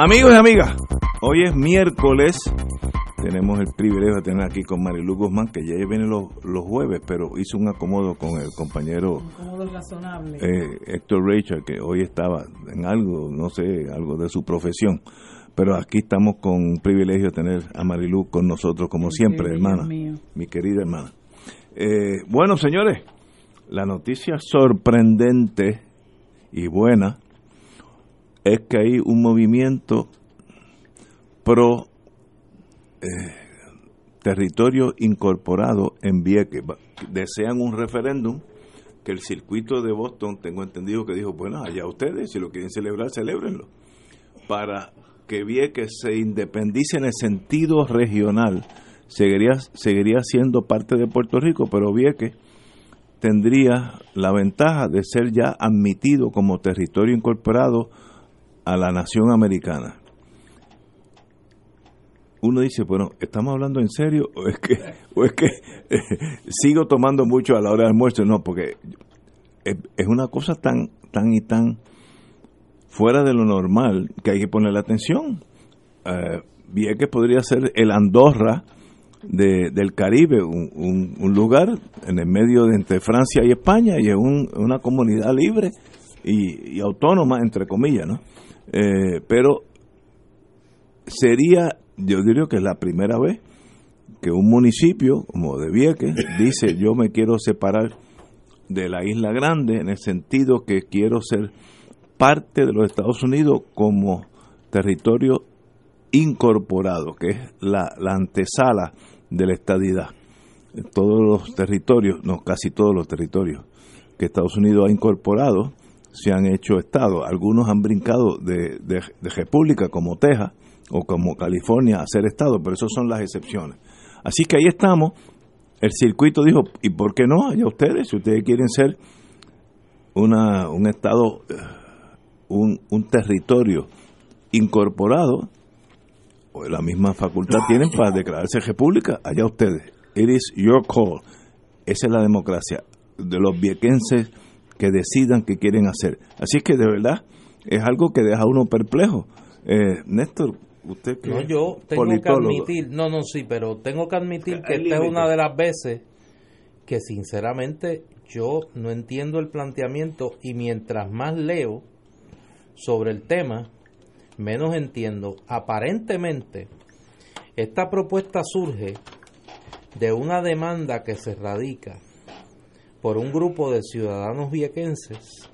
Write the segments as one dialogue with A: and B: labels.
A: Amigos y amigas, hoy es miércoles. Tenemos el privilegio de tener aquí con Marilu Guzmán, que ya viene los, los jueves, pero hizo un acomodo con el compañero eh, Héctor Rachel, que hoy estaba en algo, no sé, algo de su profesión. Pero aquí estamos con un privilegio de tener a Marilu con nosotros, como siempre, hermana. Mi querida hermana. Eh, bueno, señores, la noticia sorprendente y buena es que hay un movimiento pro eh, territorio incorporado en Vieques. Desean un referéndum que el circuito de Boston, tengo entendido que dijo, bueno, allá ustedes, si lo quieren celebrar, celebrenlo. Para que Vieques se independice en el sentido regional, seguiría, seguiría siendo parte de Puerto Rico, pero Vieques tendría la ventaja de ser ya admitido como territorio incorporado a la nación americana. Uno dice, bueno, ¿estamos hablando en serio o es que, o es que sigo tomando mucho a la hora del almuerzo? No, porque es, una cosa tan, tan y tan fuera de lo normal que hay que ponerle atención. Eh, que podría ser el Andorra de, del Caribe, un, un, lugar en el medio de entre Francia y España y es una comunidad libre y, y autónoma, entre comillas, ¿no? Eh, pero sería, yo diría que es la primera vez que un municipio como de Vieques dice yo me quiero separar de la isla grande en el sentido que quiero ser parte de los Estados Unidos como territorio incorporado, que es la, la antesala de la estadidad. Todos los territorios, no casi todos los territorios que Estados Unidos ha incorporado, se han hecho estados. Algunos han brincado de, de, república como Texas o como California a ser estado, pero esas son las excepciones. Así que ahí estamos. El circuito dijo, ¿y por qué no? Allá ustedes, si ustedes quieren ser una, un estado, eh, un, un territorio incorporado, o la misma facultad tienen para declararse república, allá ustedes. It is your call. Esa es la democracia de los viequenses que decidan qué quieren hacer. Así que de verdad es algo que deja a uno perplejo. Eh, Néstor, usted que
B: no, yo tengo que admitir, no, no, sí, pero tengo que admitir que esta es una de las veces que sinceramente yo no entiendo el planteamiento y mientras más leo sobre el tema, menos entiendo. Aparentemente, esta propuesta surge de una demanda que se radica por un grupo de ciudadanos viequenses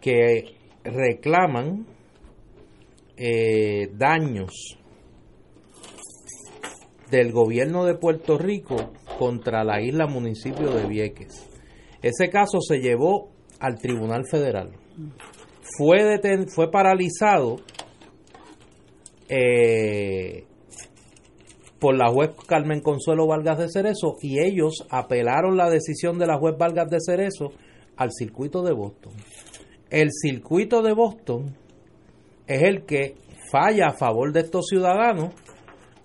B: que reclaman eh, daños del gobierno de Puerto Rico contra la isla municipio de Vieques. Ese caso se llevó al Tribunal Federal. Fue, fue paralizado eh, por la juez Carmen Consuelo Vargas de Cerezo y ellos apelaron la decisión de la juez Vargas de Cerezo al circuito de Boston. El circuito de Boston es el que falla a favor de estos ciudadanos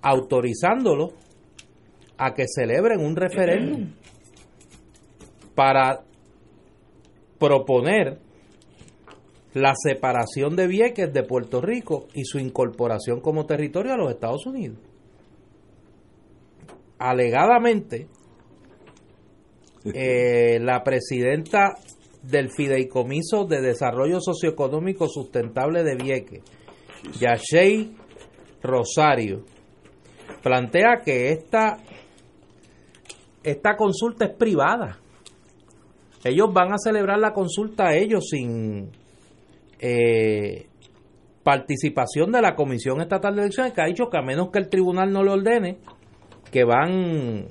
B: autorizándolos a que celebren un referéndum para proponer la separación de Vieques de Puerto Rico y su incorporación como territorio a los Estados Unidos alegadamente eh, la presidenta del Fideicomiso de Desarrollo Socioeconómico Sustentable de Vieques, Yashei Rosario, plantea que esta, esta consulta es privada. Ellos van a celebrar la consulta a ellos sin, eh, participación de la Comisión Estatal de Elecciones que ha dicho que a menos que el tribunal no le ordene que van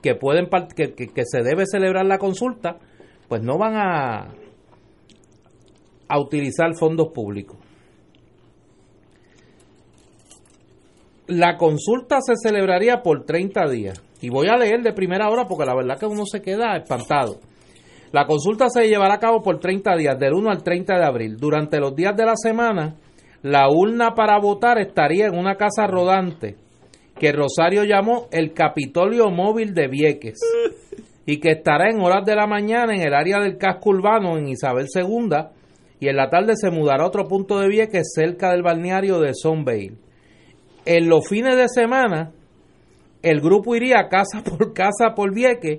B: que pueden que, que, se debe celebrar la consulta pues no van a a utilizar fondos públicos. La consulta se celebraría por 30 días. Y voy a leer de primera hora porque la verdad que uno se queda espantado. La consulta se llevará a cabo por 30 días, del 1 al 30 de abril. Durante los días de la semana, la urna para votar estaría en una casa rodante que Rosario llamó el Capitolio Móvil de Vieques y que estará en horas de la mañana en el área del casco urbano en Isabel II y en la tarde se mudará a otro punto de Vieques cerca del balneario de Sunvale. En los fines de semana, el grupo iría casa por casa por Vieques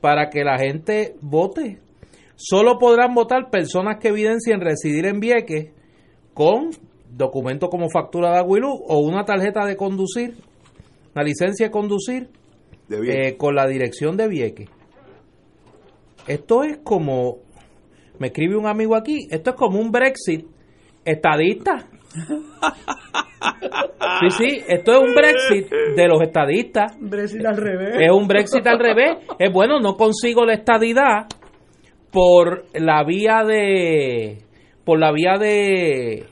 B: para que la gente vote. Solo podrán votar personas que evidencien residir en Vieques con documento como factura de Aguilú o una tarjeta de conducir, una licencia de conducir eh, con la dirección de Vieques. Esto es como, me escribe un amigo aquí, esto es como un Brexit estadista. Sí, sí, esto es un Brexit de los estadistas.
C: Brexit al revés.
B: Es un Brexit al revés. Es bueno, no consigo la estadidad por la vía de por la vía de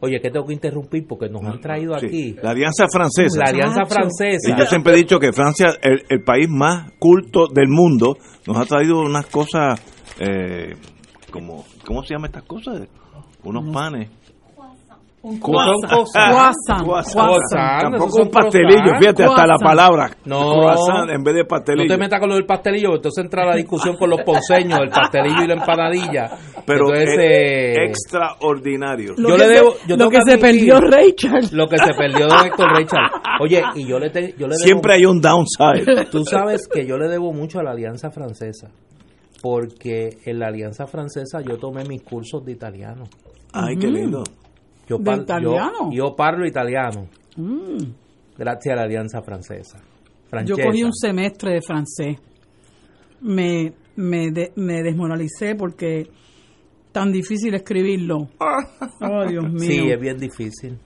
B: Oye, que tengo que interrumpir porque nos han traído aquí.
A: La Alianza Francesa.
B: La Alianza Francesa.
A: Y yo siempre he dicho que Francia, el, el país más culto del mundo, nos ha traído unas cosas, eh, como, ¿cómo se llaman estas cosas? Unos panes.
C: Un croissant.
A: Tampoco un pastelillo, fíjate, hasta la palabra. No. en vez de pastelillo.
B: No te metas con lo del pastelillo, entonces entra la discusión con los ponceños, el pastelillo y la empanadilla.
A: Pero es eh, extraordinario.
C: Lo yo que, le debo, yo lo que se perdió Rachel.
B: Lo que se perdió de Héctor Rachel. Oye, y yo le, yo le debo,
A: Siempre hay un downside.
B: Tú sabes que yo le debo mucho a la Alianza Francesa. Porque en la Alianza Francesa yo tomé mis cursos de italiano.
A: Ay, qué lindo.
B: Yo, italiano? Yo, parlo italiano. Mm. Gracias a la Alianza Francesa.
C: Yo cogí un semestre de francés. Me, me, me desmoralicé porque tan difícil escribirlo. Oh, Dios mío.
B: Sí, es bien difícil.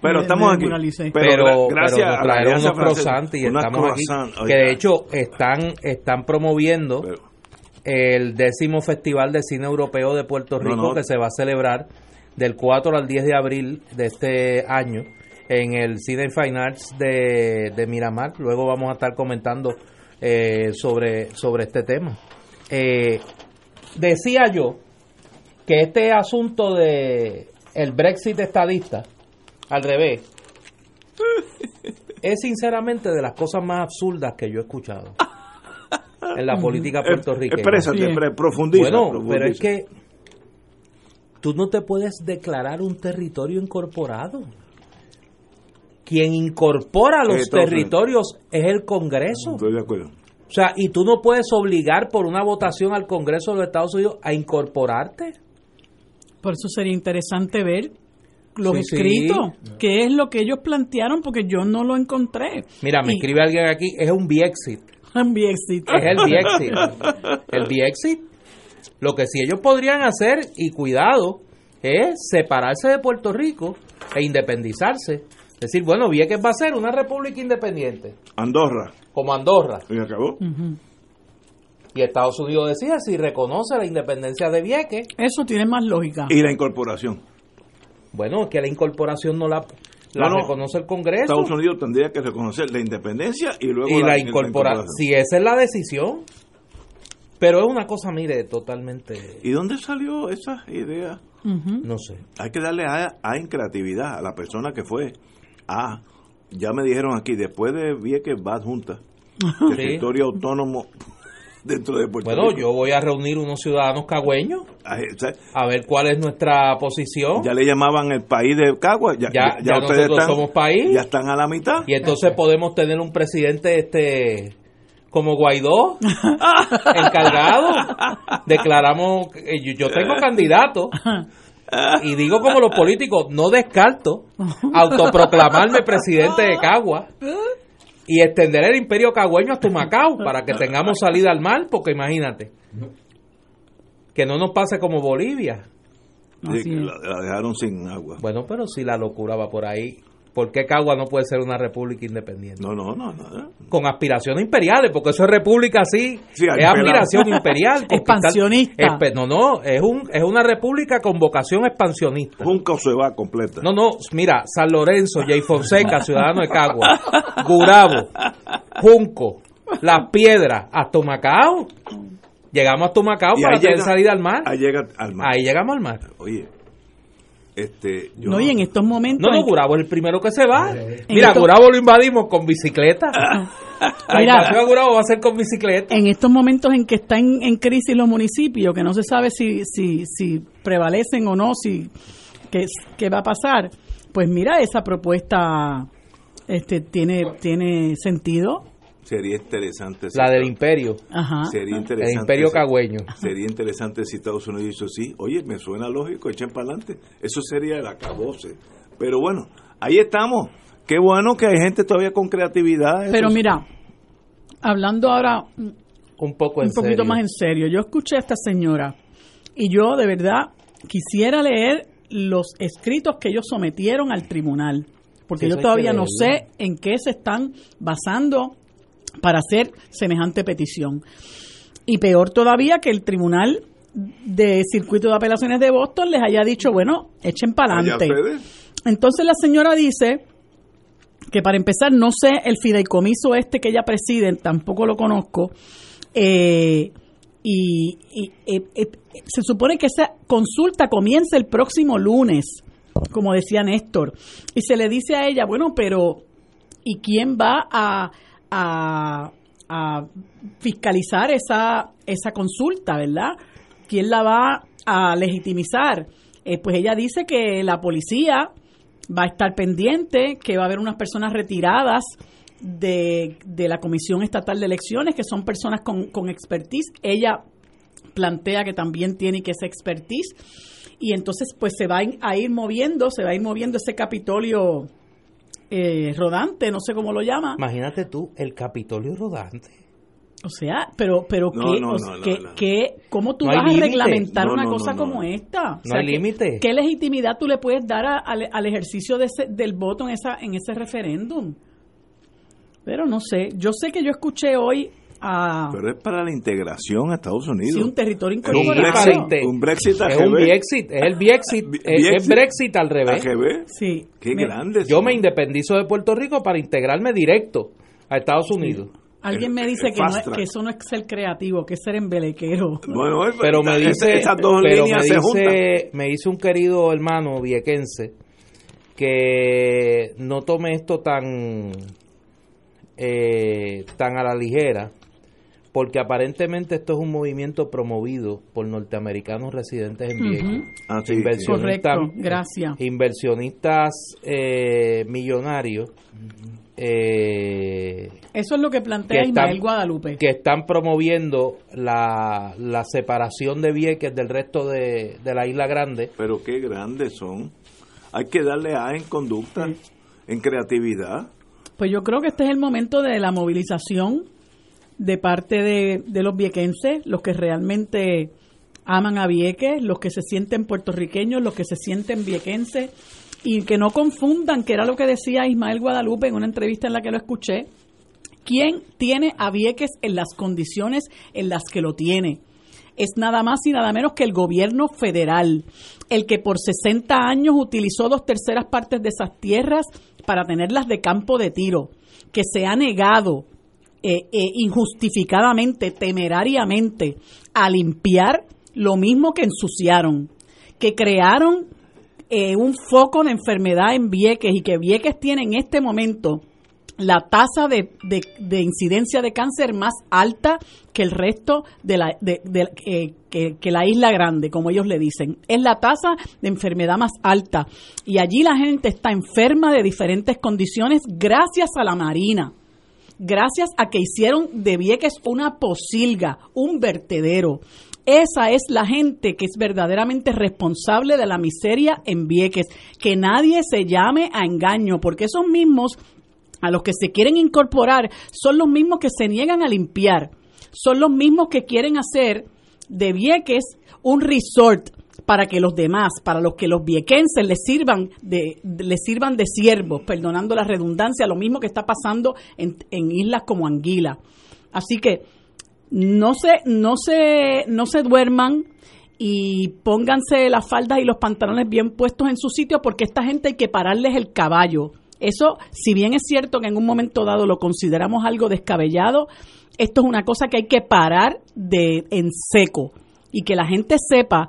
A: Pero estamos aquí.
B: Pero, gracias a trajeron unos croissants y estamos aquí. Que de hecho están, están promoviendo el décimo Festival de Cine Europeo de Puerto Rico que se va a celebrar del 4 al 10 de abril de este año en el Cine Fine Arts de, Miramar. Luego vamos a estar comentando eh, sobre, sobre este tema. Eh, decía yo que este asunto de el Brexit estadista, al revés, es sinceramente de las cosas más absurdas que yo he escuchado en la política puertorriqueña.
A: Exprésate, profundiza.
B: Bueno, pero es que tú no te puedes declarar un territorio incorporado. Quien incorpora los territorios es el Congreso.
A: Estoy de acuerdo.
B: O sea, y tú no puedes obligar por una votación al Congreso de los Estados Unidos a incorporarte.
C: Por eso sería interesante ver los escritos, qué es lo que ellos plantearon, porque yo no lo encontré.
B: Mira, me escribe alguien aquí, es un Biexit.
C: Un Biexit.
B: Es el Biexit. el Biexit lo que sí ellos podrían hacer, y cuidado, es separarse de Puerto Rico e independizarse. Decir, bueno, Vieques va a ser una república independiente.
A: Andorra.
B: Como Andorra.
A: Y acabó.
B: Y Estados Unidos decía si reconoce la independencia de Vieques.
C: Eso tiene más lógica.
A: Y la incorporación.
B: Bueno, que la incorporación no la, la reconoce el Congreso.
A: Estados Unidos tendría que reconocer la independencia y luego
B: y la, incorporación. Si esa es la decisión. Pero es una cosa, mire, totalmente...
A: ¿Y dónde salió esa idea?
B: No sé.
A: Hay que darle a, a en creatividad a la persona que fue. Ah, ya me dijeron aquí, después de Vieques va junta. Territorio autónomo dentro de Puerto
B: bueno, yo voy a reunir unos ciudadanos cagüeños a ver cuál es nuestra posición.
A: Ya le llamaban el país de Cagua, ya, ya,
B: ya, nosotros somos país.
A: Ya están a la mitad.
B: Y entonces podemos tener un presidente este como Guaidó, encargado. Declaramos, yo tengo candidato. Y digo como los políticos, no descarto autoproclamarme presidente de Cagua y extender el imperio cagüeño hasta Macao para que tengamos salida al mar, porque imagínate, que no nos pase como Bolivia.
A: la, dejaron sin agua.
B: Bueno, pero si la locura va por ahí, ¿por qué Cagua no puede ser una república independiente?
A: No, no, no. no.
B: Con aspiraciones imperiales, porque eso es república así, es aspiración imperial.
C: Expansionista.
B: no, no, es, un, es una república con vocación expansionista.
A: Junca se va completa.
B: No, no, mira, San Lorenzo, Jay Fonseca, ciudadano de Cagua, Gurabo, Junco, Las Piedras, hasta Macao. Llegamos a Macao para tener salida al mar.
A: Ahí, llega al mar.
B: ahí llegamos al mar.
A: Oye, este,
C: no, y en estos momentos.
B: No, no, Gurabo es el primero que se va. Mira, Gurabo lo invadimos con bicicleta. Mira, Gurabo va a ser con bicicleta.
C: En estos momentos en que están en crisis los municipios, que no se sabe si, si, si prevalecen o no, si qué, va a pasar, pues mira, esa propuesta este tiene, tiene sentido
A: Sería interesante.
B: la del imperio.
C: Ajá.
B: Sería interesante. El imperio cagüeño.
A: Sería interesante si Estados Unidos dice sí. Oye, me suena lógico, echen para adelante. Eso sería el acabose. Pero bueno, ahí estamos. Qué bueno que hay gente todavía con creatividad.
C: Pero mira, hablando ahora un poco un poquito más en serio. Yo escuché a esta señora y yo de verdad quisiera leer los escritos que ellos sometieron al tribunal, porque yo todavía no sé en qué se están basando para hacer semejante petición. Y peor todavía que el Tribunal de Circuito de Apelaciones de Boston les haya dicho, bueno, echen para adelante. Entonces la señora dice que para empezar, no sé el fideicomiso este que ella preside, tampoco lo conozco, eh, y, eh, eh, se supone que esa consulta comienza el próximo lunes, como decía Néstor, y se le dice a ella, bueno, pero ¿y quién va a a, fiscalizar esa, esa consulta, ¿verdad? ¿Quién la va a legitimizar? Eh, pues ella dice que la policía va a estar pendiente, que va a haber unas personas retiradas de, de la Comisión Estatal de Elecciones, que son personas con, con expertise. Ella plantea que también tiene que ser expertise. Y entonces, pues se va a ir moviendo, se va a ir moviendo ese Capitolio eh, rodante, no sé cómo lo llama.
B: Imagínate tú, el Capitolio rodante.
C: O sea, pero, pero ¿qué, ¿cómo tú vas a reglamentar una cosa como esta?
B: no hay límite.
C: ¿Qué legitimidad tú le puedes dar al ejercicio de del voto en, esa, en ese referéndum? Pero no sé, yo sé que yo escuché hoy
A: pero es para la integración a Estados Unidos.
C: Sí, un territorio incorporado.
A: Un Brexit,
B: Es un Brexit, es el Brexit, es, Brexit al revés.
C: Sí.
A: Qué grande.
B: Yo me independizo de Puerto Rico para integrarme directo a Estados Unidos.
C: Alguien me dice que, no que, eso no es ser creativo, que es ser embelequero.
B: Bueno, pero me dice, pero me, dice me dice un querido hermano viequense que no tome esto tan eh, tan a la ligera porque aparentemente esto es un movimiento promovido por norteamericanos residentes en Vieques.
C: Ah, inversionistas, gracias.
B: Inversionistas eh, millonarios.
C: Eh, Eso es lo que plantea Ismael Guadalupe.
B: Que están promoviendo la, separación de Vieques del resto de, la isla grande.
A: Pero qué grandes son. Hay que darle a en conducta, en creatividad.
C: Pues yo creo que este es el momento de la movilización de parte de, los viequenses, los que realmente aman a Vieques, los que se sienten puertorriqueños, los que se sienten viequenses, y que no confundan, que era lo que decía Ismael Guadalupe en una entrevista en la que lo escuché, quién tiene a Vieques en las condiciones en las que lo tiene. Es nada más y nada menos que el gobierno federal, el que por 60 años utilizó dos terceras partes de esas tierras para tenerlas de campo de tiro, que se ha negado eh, eh, injustificadamente, temerariamente, a limpiar lo mismo que ensuciaron, que crearon eh, un foco de enfermedad en Vieques y que Vieques tiene en este momento la tasa de, de, incidencia de cáncer más alta que el resto de la, de, que, que, la isla grande, como ellos le dicen. Es la tasa de enfermedad más alta. Y allí la gente está enferma de diferentes condiciones gracias a la Marina gracias a que hicieron de Vieques una posilga, un vertedero. Esa es la gente que es verdaderamente responsable de la miseria en Vieques. Que nadie se llame a engaño, porque esos mismos a los que se quieren incorporar son los mismos que se niegan a limpiar, son los mismos que quieren hacer de Vieques un resort para que los demás, para los que los viequenses les sirvan de, les sirvan de siervos, perdonando la redundancia, lo mismo que está pasando en, en islas como Anguila. Así que no se, no se, no se duerman y pónganse las faldas y los pantalones bien puestos en su sitio porque esta gente hay que pararles el caballo. Eso, si bien es cierto que en un momento dado lo consideramos algo descabellado, esto es una cosa que hay que parar de en seco y que la gente sepa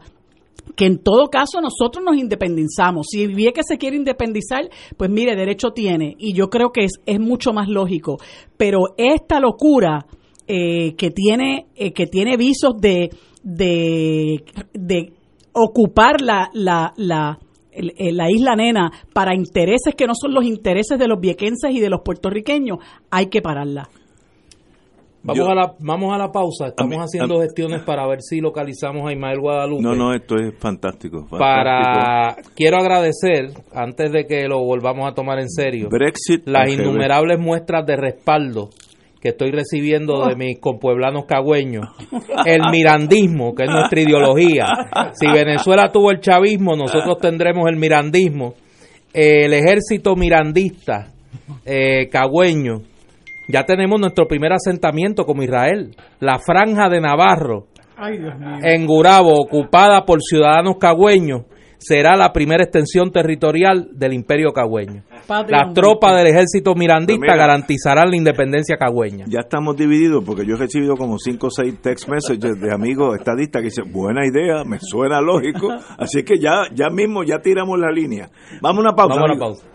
C: que en todo caso nosotros nos independizamos. Si bien que se quiere independizar, pues mire, derecho tiene. Y yo creo que es, es mucho más lógico. Pero esta locura eh, que, tiene, eh, que tiene visos de, de, de ocupar la, la, la, eh, la isla nena para intereses que no son los intereses de los viequenses y de los puertorriqueños, hay que pararla.
B: Vamos, a la, vamos a la pausa. Estamos haciendo gestiones para ver si localizamos a Ismael Guadalupe.
A: No, no, esto es fantástico.
B: Para quiero agradecer antes de que lo volvamos a tomar en serio. Brexit. Las innumerables muestras de respaldo que estoy recibiendo de mis compueblanos cagüeños, el mirandismo, que es nuestra ideología. Si Venezuela tuvo el chavismo, nosotros tendremos el mirandismo. El ejército mirandista eh, cagüeño ya tenemos nuestro primer asentamiento como Israel, la franja de Navarro, en Gurabo, ocupada por ciudadanos cagüeños, será la primera extensión territorial del imperio cagüeño. Las tropas del ejército mirandista pues garantizarán la independencia cagüeña.
A: Ya estamos divididos porque yo he recibido como 5 o 6 text messages de amigos estadistas que dicen, buena idea, me suena lógico, así que ya, ya mismo ya tiramos la línea. Vamos a una pausa. Vamos a una pausa.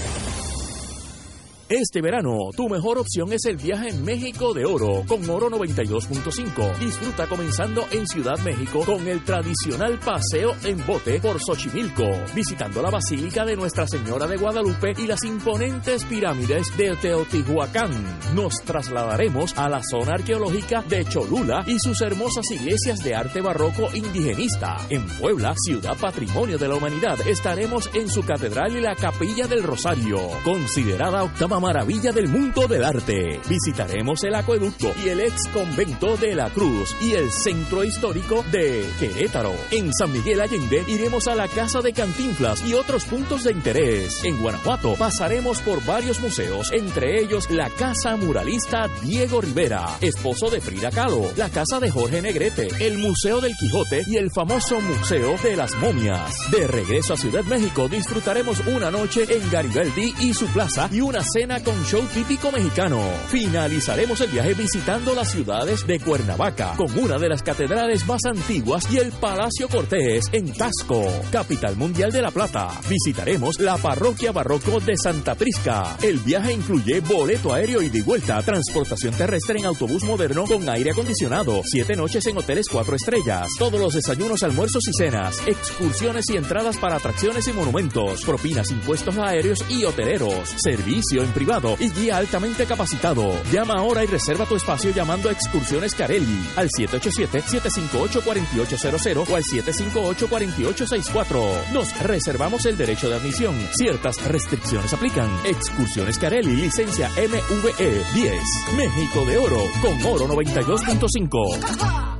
D: Este verano, tu mejor opción es el viaje en México de Oro con Oro 92.5. Disfruta comenzando en Ciudad México con el tradicional paseo en bote por Xochimilco, visitando la Basílica de Nuestra Señora de Guadalupe y las imponentes pirámides de Teotihuacán. Nos trasladaremos a la zona arqueológica de Cholula y sus hermosas iglesias de arte barroco indigenista. En Puebla, ciudad patrimonio de la humanidad, estaremos en su catedral y la capilla del Rosario, considerada octava maravilla del mundo del arte. Visitaremos el acueducto y el ex convento de la Cruz y el centro histórico de Querétaro. En San Miguel Allende iremos a la Casa de Cantinflas y otros puntos de interés. En Guanajuato pasaremos por varios museos, entre ellos la Casa Muralista Diego Rivera, esposo de Frida Kahlo, la Casa de Jorge Negrete, el Museo del Quijote y el famoso Museo de las Momias. De regreso a Ciudad México disfrutaremos una noche en Garibaldi y su plaza y una cena con show típico mexicano. Finalizaremos el viaje visitando las ciudades de Cuernavaca, con una de las catedrales más antiguas y el Palacio Cortés en Tasco, capital mundial de La Plata. Visitaremos la parroquia barroco de Santa Prisca. El viaje incluye boleto aéreo y de vuelta, transportación terrestre en autobús moderno con aire acondicionado, siete noches en hoteles cuatro estrellas, todos los desayunos, almuerzos y cenas, excursiones y entradas para atracciones y monumentos, propinas, impuestos aéreos y hoteleros, servicio en privado y guía altamente capacitado. Llama ahora y reserva tu espacio llamando a Excursiones Carelli al 787-758-4800 o al 758-4864. Nos reservamos el derecho de admisión. Ciertas restricciones aplican. Excursiones Carelli, licencia MVE 10. México de Oro con Oro 92.5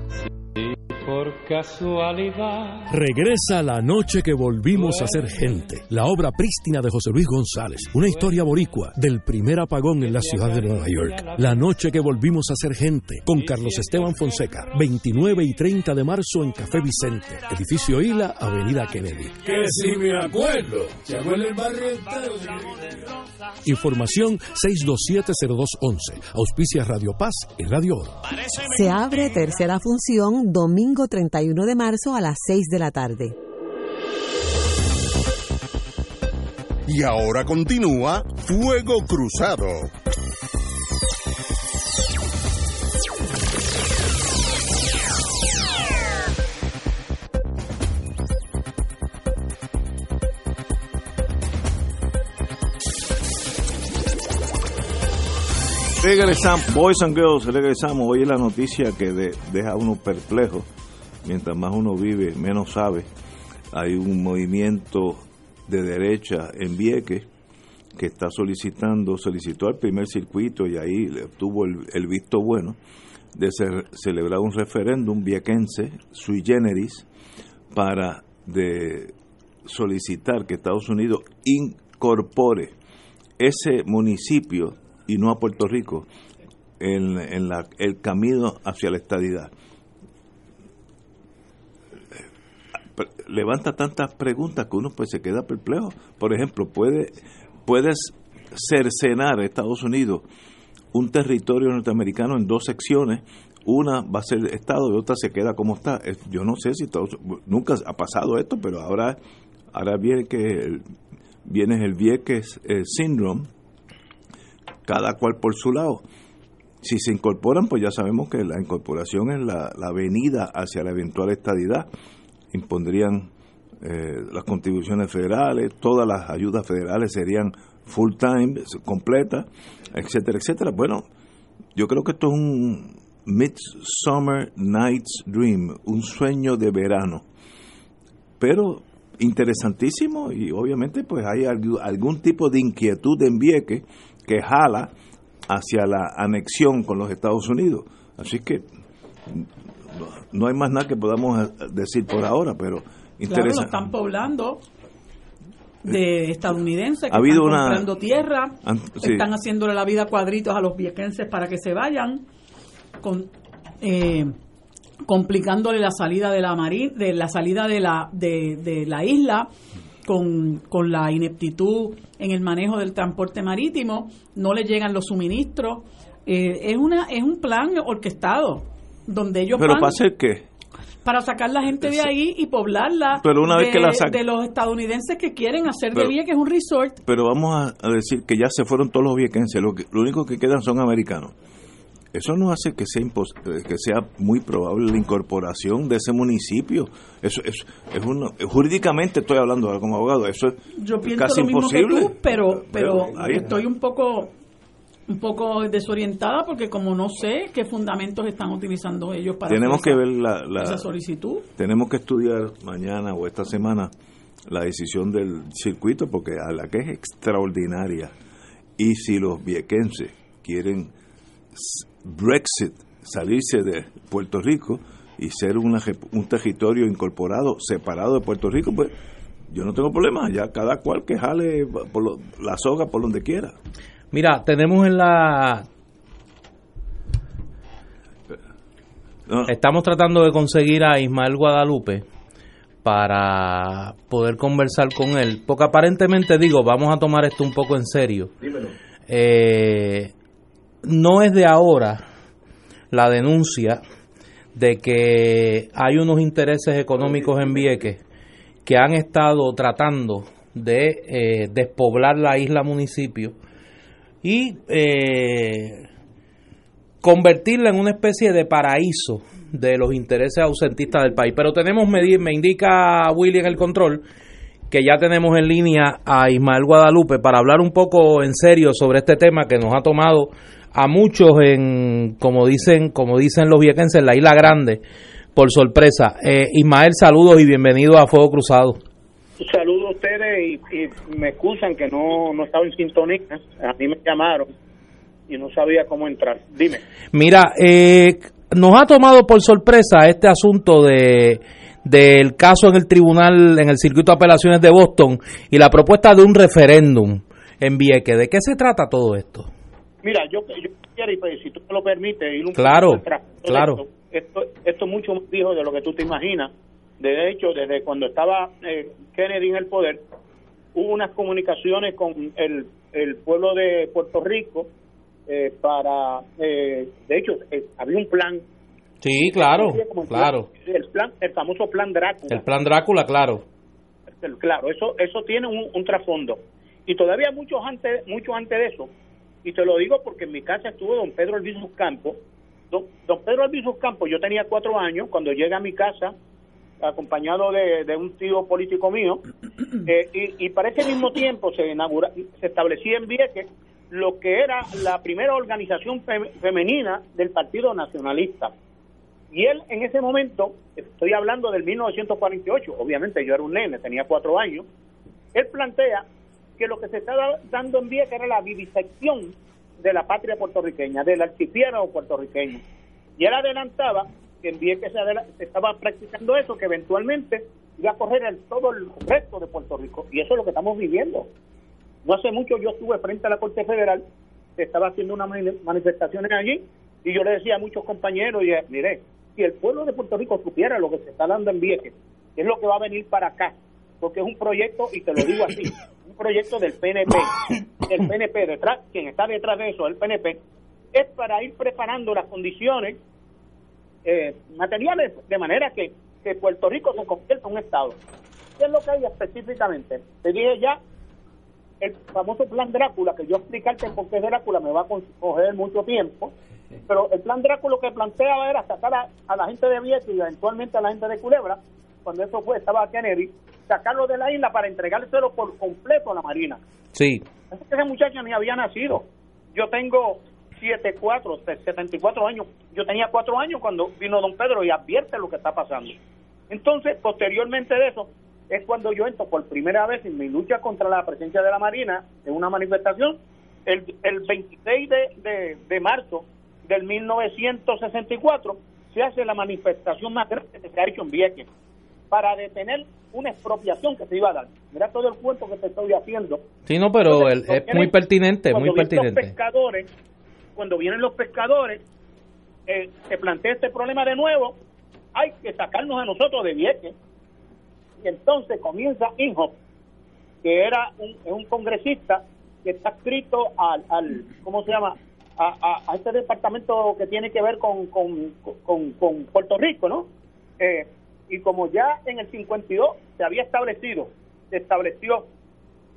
E: por casualidad.
D: Regresa la noche que volvimos a ser gente. La obra prístina de José Luis González. Una historia boricua del primer apagón en la ciudad de Nueva York. La noche que volvimos a ser gente. Con Carlos Esteban Fonseca. 29 y 30 de marzo en Café Vicente. Edificio Hila, Avenida Kennedy.
E: Que si me acuerdo. el barrio
D: Información 6270211. Auspicia Radio Paz y Radio Oro.
F: Se abre tercera función domingo 31 de marzo a las 6 de la tarde.
G: Y ahora continúa Fuego Cruzado.
A: Regresamos, Boys and Girls, regresamos. Hoy es la noticia que deja a uno perplejo mientras más uno vive, menos sabe. Hay un movimiento de derecha en Vieques que está solicitando, solicitó al primer circuito y ahí obtuvo el, visto bueno de celebrar un referéndum viequense sui generis para de solicitar que Estados Unidos incorpore ese municipio y no a Puerto Rico en, la, el camino hacia la estadidad. Levanta tantas preguntas que uno pues se queda perplejo. Por ejemplo, puede puedes cercenar Estados Unidos un territorio norteamericano en dos secciones una va a ser Estado y otra se queda como está. Yo no sé si nunca ha pasado esto, pero ahora ahora viene que viene el Vieques el Syndrome, cada cual por su lado. Si se incorporan, pues ya sabemos que la incorporación es la, la venida hacia la eventual estadidad. Impondrían eh, las contribuciones federales, todas las ayudas federales serían full time, completas, etcétera, etcétera. Bueno, yo creo que esto es un Midsummer Night's Dream, un sueño de verano. Pero interesantísimo y obviamente pues hay algún tipo de inquietud en Vieques que jala hacia la anexión con los Estados Unidos. Así que no hay más nada que podamos decir por ahora, pero interesante.
C: Claro, están poblando de estadounidenses que están comprando tierra, están haciéndole la vida cuadritos a los viequenses para que se vayan, con, eh, complicándole la salida de la de la salida de la de, la isla con, con la ineptitud en el manejo del transporte marítimo, no le llegan los suministros, eh, es una es un plan orquestado donde ellos
A: pero para hacer qué
C: para sacar la gente de ahí y poblarla
A: pero una vez
C: de,
A: que la
C: de los estadounidenses que quieren hacer de de que es un resort.
A: Pero vamos a, decir que ya se fueron todos los viequenses, lo, que, lo único que quedan son americanos. Eso no hace que sea eh, que sea muy probable la incorporación de ese municipio. Eso es, es uno, jurídicamente estoy hablando como abogado, eso es
C: Yo pienso casi lo mismo imposible. Que tú, pero pero, estoy un poco un poco desorientada porque como no sé qué fundamentos están utilizando ellos para
A: tenemos que ver la,
C: esa solicitud.
A: tenemos que estudiar mañana o esta semana la decisión del circuito porque a la que es extraordinaria. Y si los viequenses quieren Brexit salirse de Puerto Rico y ser una, un territorio incorporado separado de Puerto Rico pues yo no tengo problema. Ya cada cual que jale por la soga por donde quiera
B: Mira, tenemos en la... Estamos tratando de conseguir a Ismael Guadalupe para poder conversar con él, porque aparentemente digo, vamos a tomar esto un poco en serio. Eh, no es de ahora la denuncia de que hay unos intereses económicos en Vieques que han estado tratando de eh, despoblar la isla municipio y eh, convertirla en una especie de paraíso de los intereses ausentistas del país. Pero tenemos, me, me indica Willy en el control, que ya tenemos en línea a Ismael Guadalupe para hablar un poco en serio sobre este tema que nos ha tomado a muchos en, como dicen, como dicen los viequenses, en la Isla Grande, por sorpresa. Eh, Ismael, saludos y bienvenido a Fuego Cruzado.
H: Saludos a ustedes y, me excusan que no, no estaba en sintonía. A mí me llamaron y no sabía cómo entrar. Dime.
B: Mira, eh, nos ha tomado por sorpresa este asunto de del caso en el tribunal, en el circuito de apelaciones de Boston y la propuesta de un referéndum en Vieques. ¿De qué se trata todo esto?
H: Mira, yo, yo pues, si tú me lo permites, ir un
B: claro, claro.
H: Esto, esto, es mucho más viejo de lo que tú te imaginas. De hecho, desde cuando estaba eh, Kennedy en el poder, hubo unas comunicaciones con el, el pueblo de Puerto Rico eh, para, eh, de hecho, había un plan.
B: Sí, claro, claro.
H: el plan, el famoso plan Drácula.
B: El plan Drácula, claro.
H: claro, eso, eso tiene un, trasfondo. Y todavía mucho antes, mucho antes de eso, y te lo digo porque en mi casa estuvo don Pedro Albizus Campos. Don, don Pedro Albizus Campos, yo tenía cuatro años cuando llega a mi casa acompañado de, un tío político mío, eh, y, para ese mismo tiempo se, inaugura, se establecía en Vieques lo que era la primera organización femenina del Partido Nacionalista. Y él en ese momento, estoy hablando del 1948, obviamente yo era un nene, tenía cuatro años, él plantea que lo que se estaba dando en Vieques era la vivisección de la patria puertorriqueña, del archipiélago puertorriqueño. Y él adelantaba que en Vieques se, estaba practicando eso, que eventualmente iba a correr el, todo el resto de Puerto Rico. Y eso es lo que estamos viviendo. No hace mucho yo estuve frente a la Corte Federal, se estaba haciendo unas manifestaciones allí, y yo le decía a muchos compañeros, y mire, si el pueblo de Puerto Rico supiera lo que se está dando en Vieques, es lo que va a venir para acá, porque es un proyecto, y te lo digo así, un proyecto del PNP, el PNP detrás, quien está detrás de eso, el PNP, es para ir preparando las condiciones eh, materiales de manera que, que Puerto Rico se convierta en un Estado. ¿Qué es lo que hay específicamente? Te dije ya el famoso plan Drácula, que yo explicarte por qué es Drácula me va a coger mucho tiempo, pero el plan Drácula que planteaba era sacar a, la gente de Vieques y eventualmente a la gente de Culebra, cuando eso fue, estaba Kennedy, sacarlo de la isla para entregárselo por completo a la Marina.
B: Sí.
H: Ese muchacho ni había nacido. Yo tengo 74, 74 años. Yo tenía 4 años cuando vino don Pedro y advierte lo que está pasando. Entonces, posteriormente de eso, es cuando yo entro por primera vez en mi lucha contra la presencia de la Marina en una manifestación el, el 26 de, de, marzo del 1964 se hace la manifestación más grande que se ha hecho en Vieques para detener una expropiación que se iba a dar. Mira todo el cuento que te estoy haciendo.
B: Sí, no, pero es muy pertinente, muy pertinente.
H: Los pescadores, cuando vienen los pescadores, eh, se plantea este problema de nuevo, hay que sacarnos a nosotros de Vieques y entonces comienza Inhofe, que era un, un congresista que está escrito al, al ¿cómo se llama? A, a, este departamento que tiene que ver con, con, con, Puerto Rico, ¿no? Eh, y como ya en el 52 se había establecido, se estableció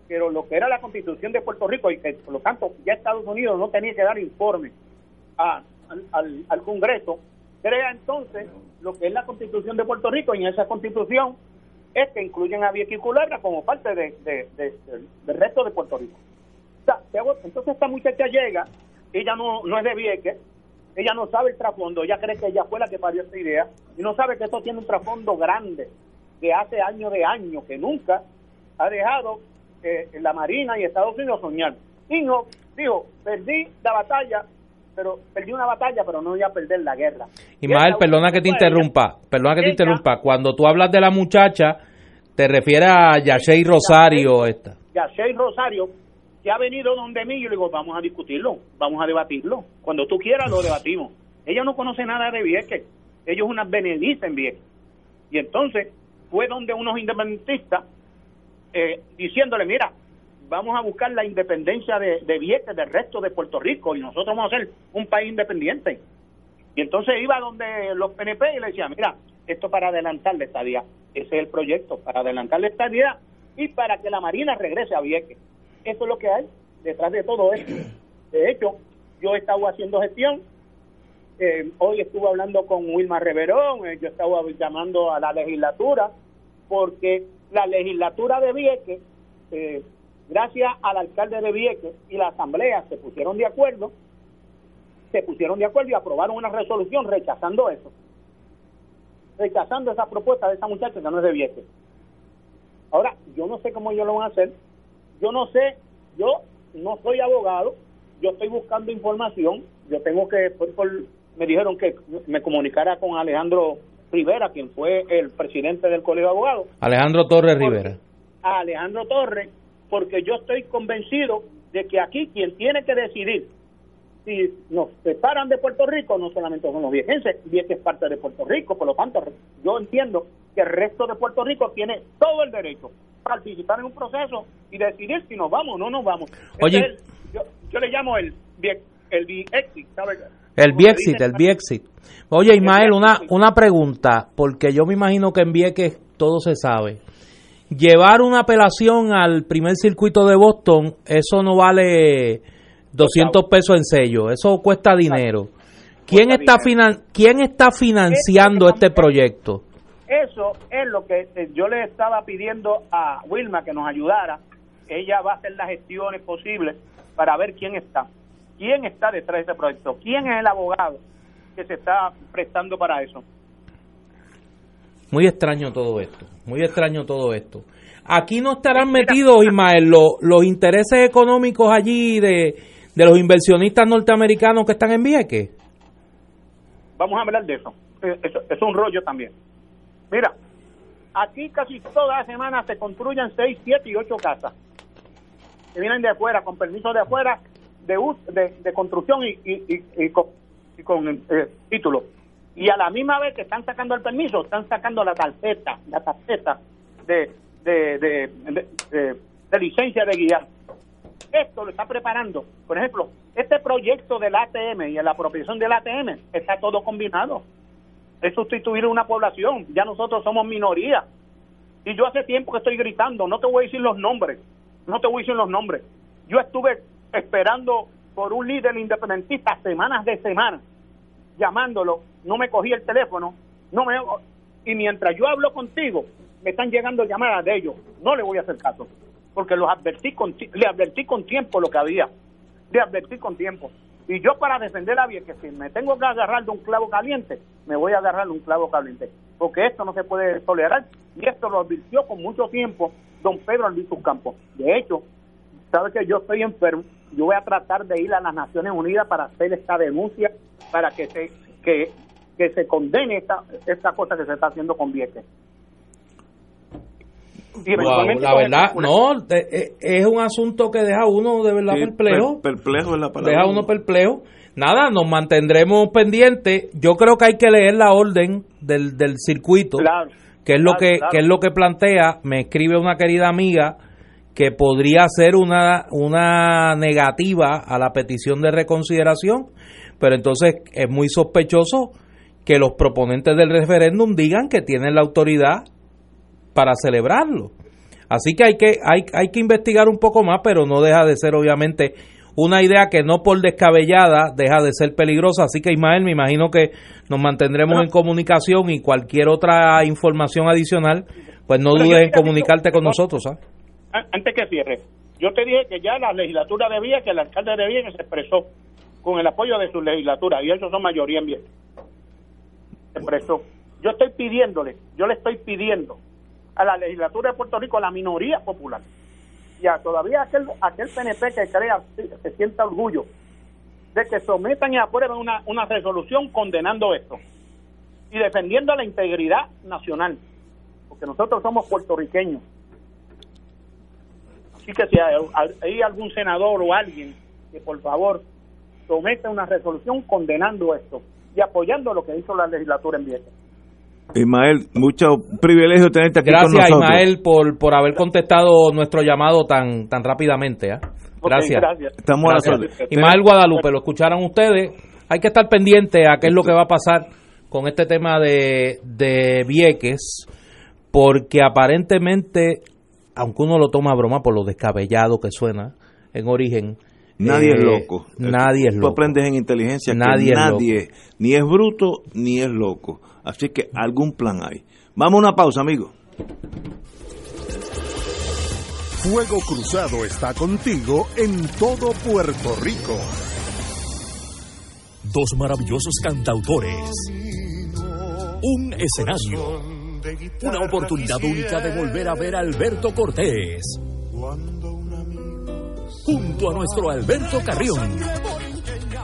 H: pero lo que era la constitución de Puerto Rico y que por lo tanto ya Estados Unidos no tenía que dar informe a, al, Congreso, crea entonces lo que es la constitución de Puerto Rico y en esa constitución es que incluyen a Vieques y Culebra como parte de, del resto de Puerto Rico. entonces esta muchacha llega, ella no, no es de Vieques, ella no sabe el trasfondo, ella cree que ella fue la que parió esta idea y no sabe que esto tiene un trasfondo grande que hace años de años, que nunca ha dejado eh, la Marina y Estados Unidos soñar. Hijo, dijo, perdí la batalla, pero perdí una batalla, pero no voy a perder la guerra.
B: Ismael, perdona que te interrumpa, perdona que te interrumpa. Cuando tú hablas de la muchacha, te refieres a Yashei Rosario esta.
H: Yashei Rosario, que ha venido donde mí, yo le digo, vamos a discutirlo, vamos a debatirlo. Cuando tú quieras lo debatimos. Ella no conoce nada de Vieques, ellos una benedicta en Vieques. Y entonces fue donde unos independentistas eh, diciéndole, mira, vamos a buscar la independencia de, Vieques del resto de Puerto Rico y nosotros vamos a ser un país independiente. Y entonces iba donde los PNP y le decía, mira, esto para adelantar la estadía, ese es el proyecto, para adelantar la estadía y para que la Marina regrese a Vieques. Eso es lo que hay detrás de todo esto. De hecho, yo he estado haciendo gestión, eh, hoy estuve hablando con Wilma Reverón, eh, yo estaba llamando a la legislatura, porque la legislatura de Vieques eh, gracias al alcalde de Vieques y la asamblea se pusieron de acuerdo, se pusieron de acuerdo y aprobaron una resolución rechazando eso, rechazando esa propuesta de esa muchacha que no es de Vieques. Ahora, yo no sé cómo ellos lo van a hacer, yo no sé, yo no soy abogado, yo estoy buscando información, yo tengo que, me dijeron que me comunicara con Alejandro Rivera, quien fue el presidente del Colegio de Abogados.
B: Alejandro Torres Rivera.
H: Alejandro Torres porque yo estoy convencido de que aquí quien tiene que decidir si nos separan de Puerto Rico no solamente son los viejenses, Vieques es parte de Puerto Rico, por lo tanto yo entiendo que el resto de Puerto Rico tiene todo el derecho a participar en un proceso y decidir si nos vamos o no nos vamos.
B: Oye,
H: yo, le llamo el el Viexit,
B: El Viexit, el Viexit. Oye, Ismael, una, una pregunta, porque yo me imagino que en Vieques todo se sabe llevar una apelación al primer circuito de Boston, eso no vale 200 pesos en sello, eso cuesta dinero. ¿Quién está, ¿quién está financiando este proyecto?
H: Eso es lo que eh, yo le estaba pidiendo a Wilma que nos ayudara. Ella va a hacer las gestiones posibles para ver quién está. ¿Quién está detrás de este proyecto? ¿Quién es el abogado que se está prestando para eso?
B: Muy extraño todo esto, muy extraño todo esto. Aquí no estarán metidos, Ismael, los, los intereses económicos allí de, de los inversionistas norteamericanos que están en Vieques.
H: Vamos a hablar de eso. Eh, eso. Es un rollo también. Mira, aquí casi toda la semana se construyen 6, 7 y 8 casas que vienen de afuera, con permiso de afuera, de, de, de construcción y, y, con, eh, título. Y a la misma vez que están sacando el permiso, están sacando la tarjeta, la tarjeta de, de, de, de licencia de guiar. Esto lo está preparando. Por ejemplo, este proyecto del ATM y la apropiación del ATM está todo combinado. Es sustituir una población. Ya nosotros somos minoría. Y yo hace tiempo que estoy gritando, no te voy a decir los nombres, no te voy a decir los nombres. Yo estuve esperando por un líder independentista semanas de semana, llamándolo, no me cogí el teléfono, no me y mientras yo hablo contigo, me están llegando llamadas de ellos. No le voy a hacer caso, porque los advertí con, le advertí con tiempo lo que había. Le advertí con tiempo. Y yo para defender a bien que si me tengo que agarrar de un clavo caliente, me voy a agarrar de un clavo caliente. Porque esto no se puede tolerar. Y esto lo advirtió con mucho tiempo don Pedro Albizu Campos. De hecho, sabe que yo estoy enfermo, yo voy a tratar de ir a las Naciones Unidas para hacer esta denuncia, para que se, que, que se condene esta, esta cosa que se está haciendo con Vieques.
B: la verdad, no, eh, es un asunto que deja uno de verdad perplejo.
A: perplejo es la palabra.
B: Deja uno perplejo. Nada, nos mantendremos pendientes. Yo creo que hay que leer la orden del, del circuito.
H: Claro
B: ¿Qué es lo que es lo que plantea? Me escribe una querida amiga que podría ser una una negativa a la petición de reconsideración, pero entonces es muy sospechoso que los proponentes del referéndum digan que tienen la autoridad para celebrarlo. Así que hay que hay, hay que investigar un poco más, pero no deja de ser obviamente una idea que no por descabellada deja de ser peligrosa. Así que Ismael, me imagino que nos mantendremos en comunicación y cualquier otra información adicional, pues no dudes en comunicarte con nosotros. ¿ah?
H: Antes que cierre, yo te dije que ya la legislatura debía, que el alcalde debía que se expresó con el apoyo de su legislatura, y ellos son mayoría en bien. Se expresó. Yo estoy pidiéndole, yo le estoy pidiendo a la legislatura de Puerto Rico, a la minoría popular, y a todavía aquel, aquel PNP que crea, se sienta orgullo de que sometan y aprueben una, una resolución condenando esto y defendiendo la integridad nacional, porque nosotros somos puertorriqueños. Así que si hay, algún senador o alguien que por favor someta una resolución condenando esto y apoyando lo que hizo la legislatura en Vieques.
A: Ismael, mucho privilegio tenerte aquí
B: Gracias,
A: con nosotros.
B: Ismael, por, por haber contestado nuestro llamado tan, tan rápidamente. ¿eh? Gracias.
A: Estamos a la
B: Ismael Guadalupe, lo escucharon ustedes. Hay que estar pendiente a qué es lo que va a pasar con este tema de, de Vieques, porque aparentemente, aunque uno lo toma a broma por lo descabellado que suena en origen,
A: Nadie es eh, loco.
B: Nadie es loco.
A: Tú aprendes en inteligencia nadie que nadie ni es bruto ni es loco. Así que algún plan hay. Vamos a una pausa, amigo.
G: Fuego Cruzado está contigo en todo Puerto Rico.
D: Dos maravillosos cantautores. Un escenario. Una oportunidad única de volver a ver a Alberto Cortés. Junto a nuestro Alberto Carrión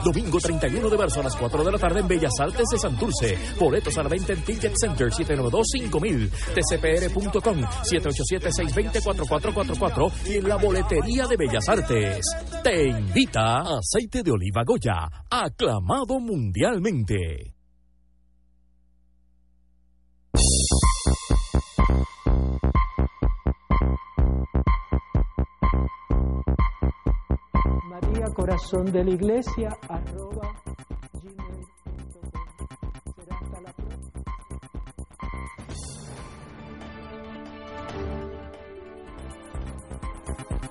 D: Domingo 31 de marzo a las 4 de la tarde en Bellas Artes de Santurce. Boletos a la venta en Ticket Center 792-5000, tcpr.com 787-620-4444 y en la boletería de Bellas Artes. Te invita Aceite de Oliva Goya, aclamado mundialmente.
I: Corazón de la Iglesia, arroba
F: La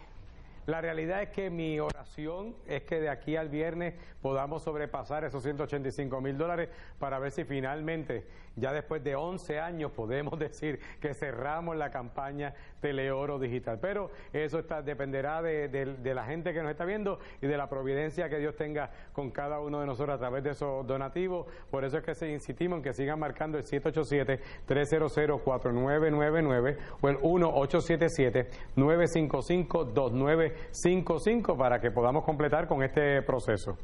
J: La realidad es que mi oración es que de aquí al viernes podamos sobrepasar esos 185 mil dólares para ver si finalmente ya después de 11 años podemos decir que cerramos la campaña Teleoro Digital. Pero eso está, dependerá de, la gente que nos está viendo y de la providencia que Dios tenga con cada uno de nosotros a través de esos donativos. Por eso es que insistimos en que sigan marcando el 787-300-4999 o el 1-877-955-2955 para que podamos completar con este proceso.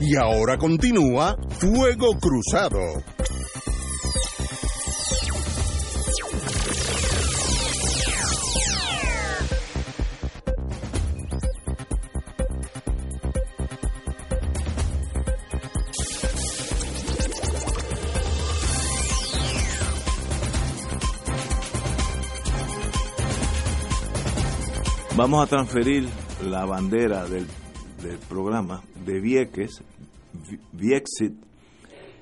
G: Y ahora continúa Fuego Cruzado.
A: Vamos a transferir la bandera del del programa de Vieques, Viexit,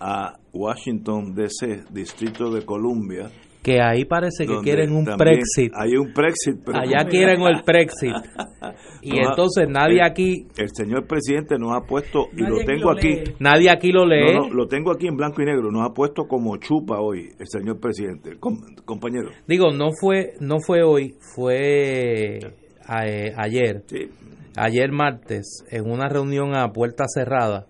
A: a Washington DC, Distrito de Columbia.
B: Que ahí parece que quieren un Brexit.
A: Hay un Brexit.
B: Allá quieren el Brexit. y entonces nadie aquí...
A: El señor presidente nos ha puesto, y lo tengo aquí...
B: nadie aquí lo lee.
A: lo tengo aquí en blanco y negro, nos ha puesto como chupa hoy el señor presidente, compañero.
B: Digo, no fue, no fue hoy, fue eh, ayer. Sí ayer martes en una reunión a puerta cerrada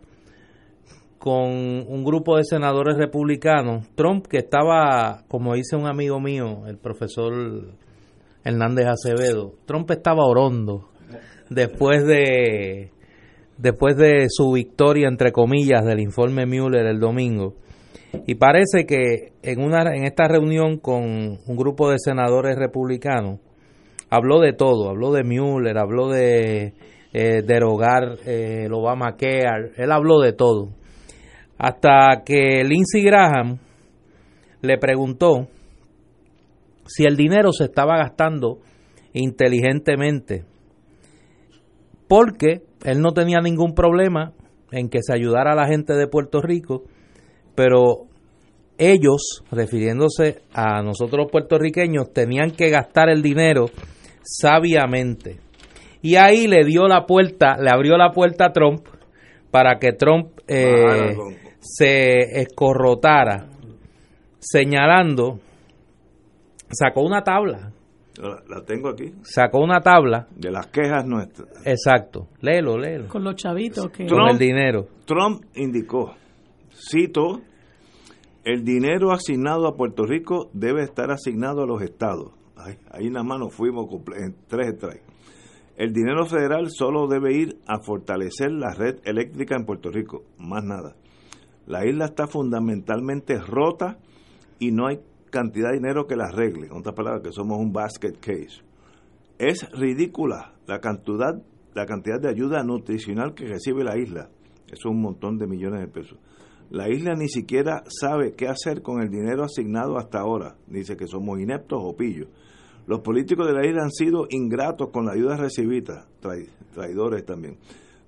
B: con un grupo de senadores republicanos, Trump que estaba, como dice un amigo mío, el profesor Hernández Acevedo, Trump estaba orondo después de después de su victoria entre comillas del informe Mueller el domingo. Y parece que en una en esta reunión con un grupo de senadores republicanos habló de todo, habló de Mueller, habló de eh, derogar eh, el Obamacare, él habló de todo. Hasta que Lindsey Graham le preguntó si el dinero se estaba gastando inteligentemente, porque él no tenía ningún problema en que se ayudara a la gente de Puerto Rico, pero ellos, refiriéndose a nosotros puertorriqueños, tenían que gastar el dinero sabiamente. Y ahí le dio la puerta, le abrió la puerta a Trump para que Trump eh, se escorrotara, señalando, sacó una tabla.
A: La, tengo aquí.
B: Sacó una tabla.
A: De las quejas nuestras.
B: Exacto. Léelo, léelo.
C: Con los chavitos que...
B: Con el dinero.
A: Trump indicó, cito, el dinero asignado a Puerto Rico debe estar asignado a los estados ahí nada más nos fuimos en tres strikes. El dinero federal solo debe ir a fortalecer la red eléctrica en Puerto Rico, más nada. La isla está fundamentalmente rota y no hay cantidad de dinero que la arregle. En otras palabras, que somos un basket case. Es ridícula la cantidad, la cantidad de ayuda nutricional que recibe la isla. Es un montón de millones de pesos. La isla ni siquiera sabe qué hacer con el dinero asignado hasta ahora. Dice que somos ineptos o pillos. Los políticos de la isla han sido ingratos con la ayuda recibida, traidores también.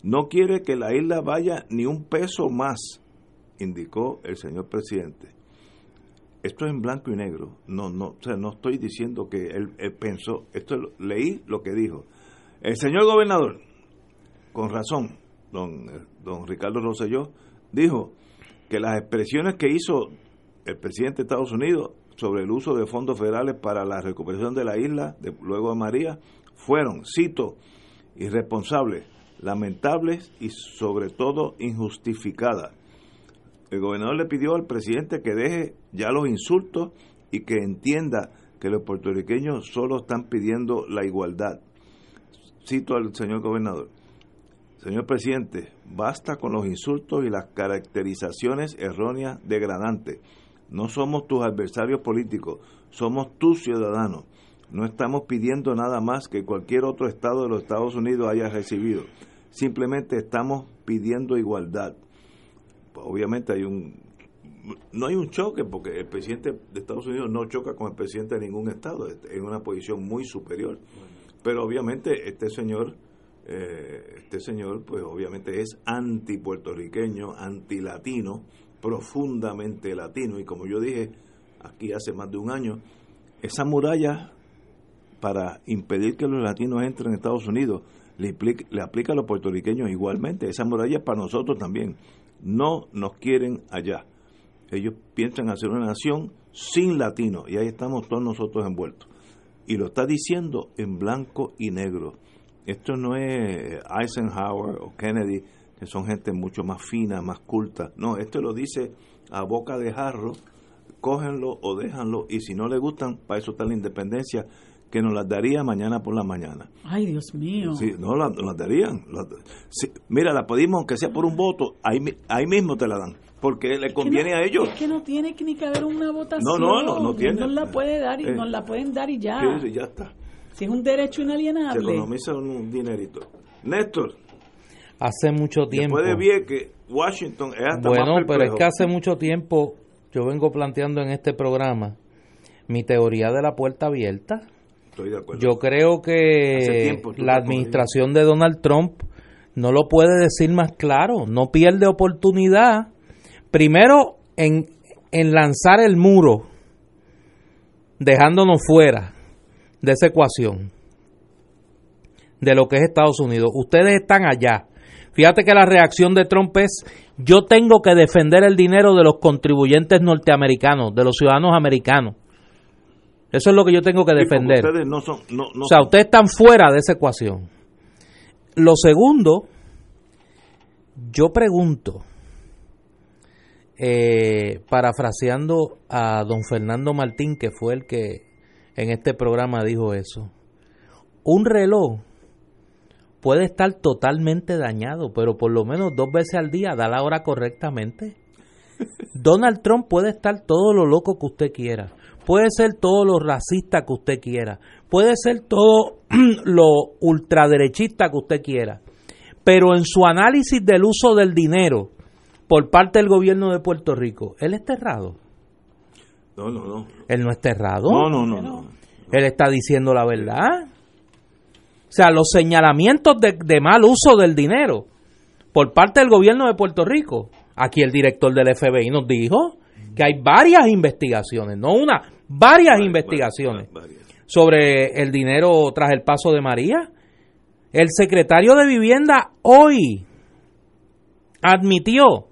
A: No quiere que la isla vaya ni un peso más, indicó el señor presidente. Esto es en blanco y negro. No, no, o sea, no estoy diciendo que él, pensó. Esto leí lo que dijo. El señor gobernador, con razón, don, don Ricardo Rosselló, dijo que las expresiones que hizo el presidente de Estados Unidos sobre el uso de fondos federales para la recuperación de la isla de, luego de María fueron, cito, irresponsables, lamentables y sobre todo injustificadas. El gobernador le pidió al presidente que deje ya los insultos y que entienda que los puertorriqueños solo están pidiendo la igualdad. Cito al señor gobernador. Señor presidente, basta con los insultos y las caracterizaciones erróneas degradantes. No somos tus adversarios políticos, somos tus ciudadanos. No estamos pidiendo nada más que cualquier otro estado de los Estados Unidos haya recibido. Simplemente estamos pidiendo igualdad. Pues, obviamente hay un no hay un choque porque el presidente de Estados Unidos no choca con el presidente de ningún estado, en una posición muy superior. Pero obviamente este señor eh, este señor pues obviamente es anti puertorriqueño, anti latino, profundamente latino y como yo dije aquí hace más de un año, esa muralla para impedir que los latinos entren en Estados Unidos le, le aplica a los puertorriqueños igualmente. Esa muralla para nosotros también. No nos quieren allá. Ellos piensan hacer una nación sin latinos y ahí estamos todos nosotros envueltos. Y lo está diciendo en blanco y negro. Esto no es Eisenhower o Kennedy, que son gente mucho más fina, más culta. No, esto lo dice a boca de jarro, cógenlo o déjanlo, y si no le gustan, para eso está la independencia que nos las daría mañana por la mañana.
C: Ay, Dios mío.
A: Sí, no, las, darían. mira, la pedimos aunque sea por un voto, ahí, ahí mismo te la dan, porque le conviene a ellos.
C: Es que no tiene ni que haber una votación.
A: No, no, no, no tiene.
C: Nos la puede dar y eh, nos la pueden dar y ya.
A: Sí, ya está.
C: Si es un derecho inalienable.
A: Se economiza un dinerito. Néstor.
B: Hace mucho tiempo.
A: Después de Washington es hasta
B: Bueno, pero es que hace mucho tiempo yo vengo planteando en este programa mi teoría de la puerta abierta yo creo que la administración de Donald Trump no lo puede decir más claro, no pierde oportunidad, primero en, en lanzar el muro, dejándonos fuera de esa ecuación, de lo que es Estados Unidos. Ustedes están allá. Fíjate que la reacción de Trump es, yo tengo que defender el dinero de los contribuyentes norteamericanos, de los ciudadanos americanos. Eso es lo que yo tengo que defender. o sea, ustedes están fuera de esa ecuación. Lo segundo, yo pregunto, eh, parafraseando a don Fernando Martín, que fue el que en este programa dijo eso, un reloj puede estar totalmente dañado, pero por lo menos dos veces al día da la hora correctamente. Donald Trump puede estar todo lo loco que usted quiera, puede ser todo lo racista que usted quiera, puede ser todo lo ultraderechista que usted quiera, pero en su análisis del uso del dinero por parte del gobierno de Puerto Rico, ¿él es errado?
A: No, no, no.
B: ¿Él no está errado?
A: No, no, no, no.
B: Él está diciendo la verdad. O sea, los señalamientos de, de mal uso del dinero por parte del gobierno de Puerto Rico. Aquí el director del FBI nos dijo que hay varias investigaciones, no una, varias investigaciones sobre el dinero tras el paso de María. El secretario de Vivienda hoy admitió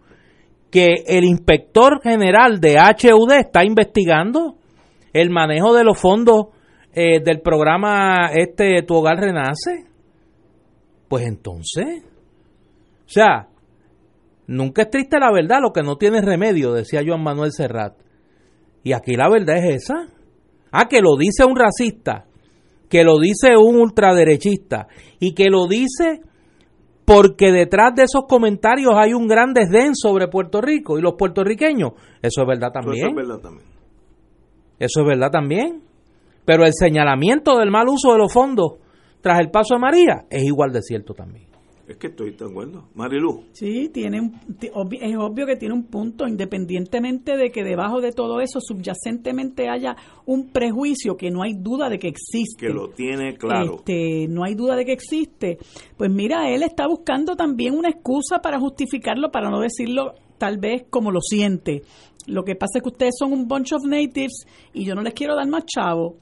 B: que el inspector general de HUD está investigando el manejo de los fondos eh, del programa este Tu Hogar Renace. Pues entonces, o sea, nunca es triste la verdad, lo que no tiene remedio, decía Joan Manuel Serrat. Y aquí la verdad es esa. Ah, que lo dice un racista, que lo dice un ultraderechista y que lo dice porque detrás de esos comentarios hay un gran desdén sobre Puerto Rico y los puertorriqueños. Eso es verdad también.
A: Eso es verdad también.
B: Eso es verdad también. Pero el señalamiento del mal uso de los fondos tras el paso de María es igual de cierto también.
A: Es que estoy de acuerdo. Marilu.
C: Sí, tiene es obvio que tiene un punto, independientemente de que debajo de todo eso subyacentemente haya un prejuicio que no hay duda de que existe.
A: Que lo tiene claro.
C: Este, no hay duda de que existe. Pues mira, él está buscando también una excusa para justificarlo, para no decirlo tal vez como lo siente. Lo que pasa es que ustedes son un bunch of natives y yo no les quiero dar más chavo,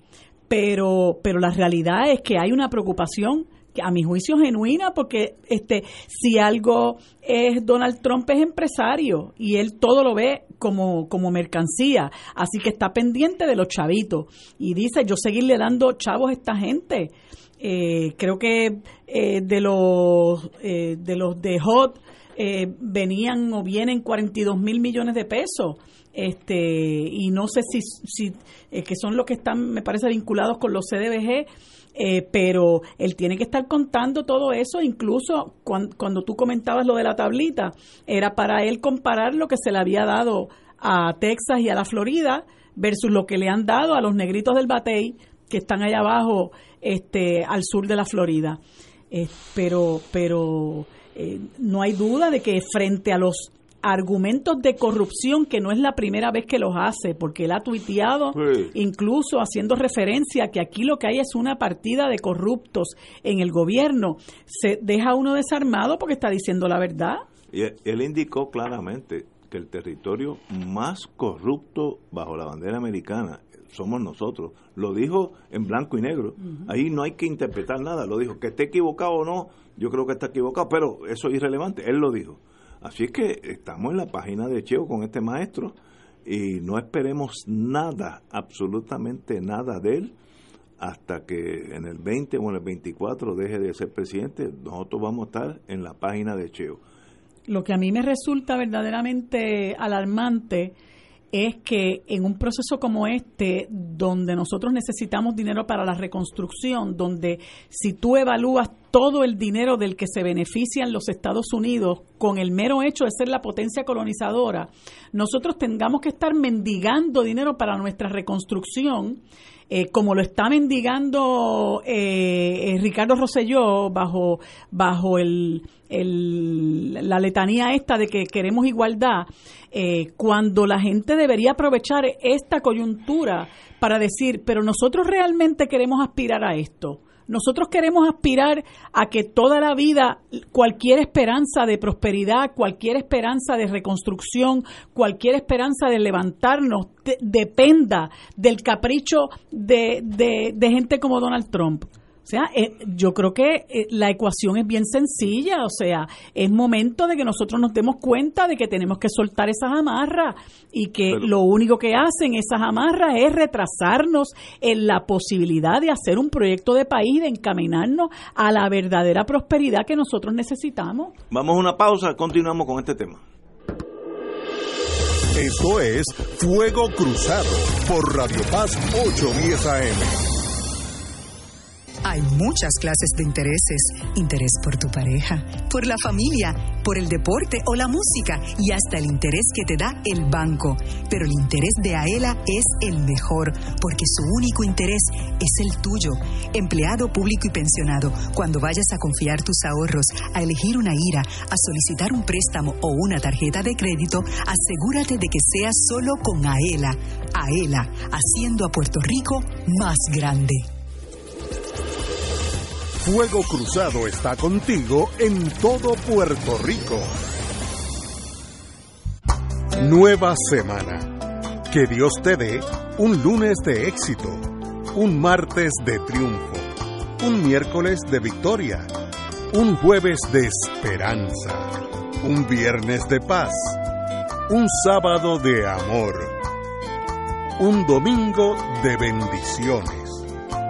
C: pero, pero la realidad es que hay una preocupación a mi juicio genuina porque este si algo es Donald Trump es empresario y él todo lo ve como, como mercancía, así que está pendiente de los chavitos y dice yo seguirle dando chavos a esta gente. Eh, creo que eh, de los eh, de los de Hot venían o vienen 42 mil millones de pesos este y no sé si, si que son los que están me parece vinculados con los CDBG eh, pero él tiene que estar contando todo eso, incluso cuando, tú comentabas lo de la tablita, era para él comparar lo que se le había dado a Texas y a la Florida versus lo que le han dado a los negritos del Batey que están allá abajo este al sur de la Florida. Eh, pero pero eh, no hay duda de que frente a los argumentos de corrupción que no es la primera vez que los hace, porque él ha tuiteado incluso haciendo referencia que aquí lo que hay es una partida de corruptos en el gobierno. Se deja uno desarmado porque está diciendo la verdad.
A: Y él indicó claramente que el territorio más corrupto bajo la bandera americana somos nosotros. Lo dijo en blanco y negro. Ahí no hay que interpretar nada. Lo dijo. Que esté equivocado o no, yo creo que está equivocado, pero eso es irrelevante. Él lo dijo. Así es que estamos en la página de Cheo con este maestro y no esperemos nada, absolutamente nada de él hasta que en el 20 o en el 24 deje de ser presidente. Nosotros vamos a estar en la página de Cheo.
C: Lo que a mí me resulta verdaderamente alarmante es que en un proceso como este, donde nosotros necesitamos dinero para la reconstrucción, donde si tú evalúas todo el dinero del que se benefician los Estados Unidos con el mero hecho de ser la potencia colonizadora, nosotros tengamos que estar mendigando dinero para nuestra reconstrucción eh, como lo está mendigando eh, eh, Ricardo Rosselló bajo, bajo el, la letanía esta de que queremos igualdad, cuando la gente debería aprovechar esta coyuntura para decir, pero nosotros realmente queremos aspirar a esto. Nosotros queremos aspirar a que toda la vida, cualquier esperanza de prosperidad, cualquier esperanza de reconstrucción, cualquier esperanza de levantarnos, dependa del capricho de, de gente como Donald Trump. O sea, eh, yo creo que eh, la ecuación es bien sencilla, o sea, es momento de que nosotros nos demos cuenta de que tenemos que soltar esas amarras y que lo único que hacen esas amarras es retrasarnos en la posibilidad de hacer un proyecto de país, de encaminarnos a la verdadera prosperidad que nosotros necesitamos.
A: Vamos a una pausa, continuamos con este tema.
G: Esto es Fuego Cruzado por Radio Paz 810 AM.
K: Hay muchas clases de intereses. Interés por tu pareja, por la familia, por el deporte o la música y hasta el interés que te da el banco. Pero el interés de Aela es el mejor porque su único interés es el tuyo. Empleado público y pensionado, cuando vayas a confiar tus ahorros, a elegir una IRA, a solicitar un préstamo o una tarjeta de crédito, asegúrate de que sea solo con Aela. Aela, haciendo a Puerto Rico más grande.
G: Fuego Cruzado está contigo en todo Puerto Rico. Nueva semana. Que Dios te dé un lunes de éxito, un martes de triunfo, un miércoles de victoria, un jueves de esperanza, un viernes de paz, un sábado de amor, un domingo de bendiciones.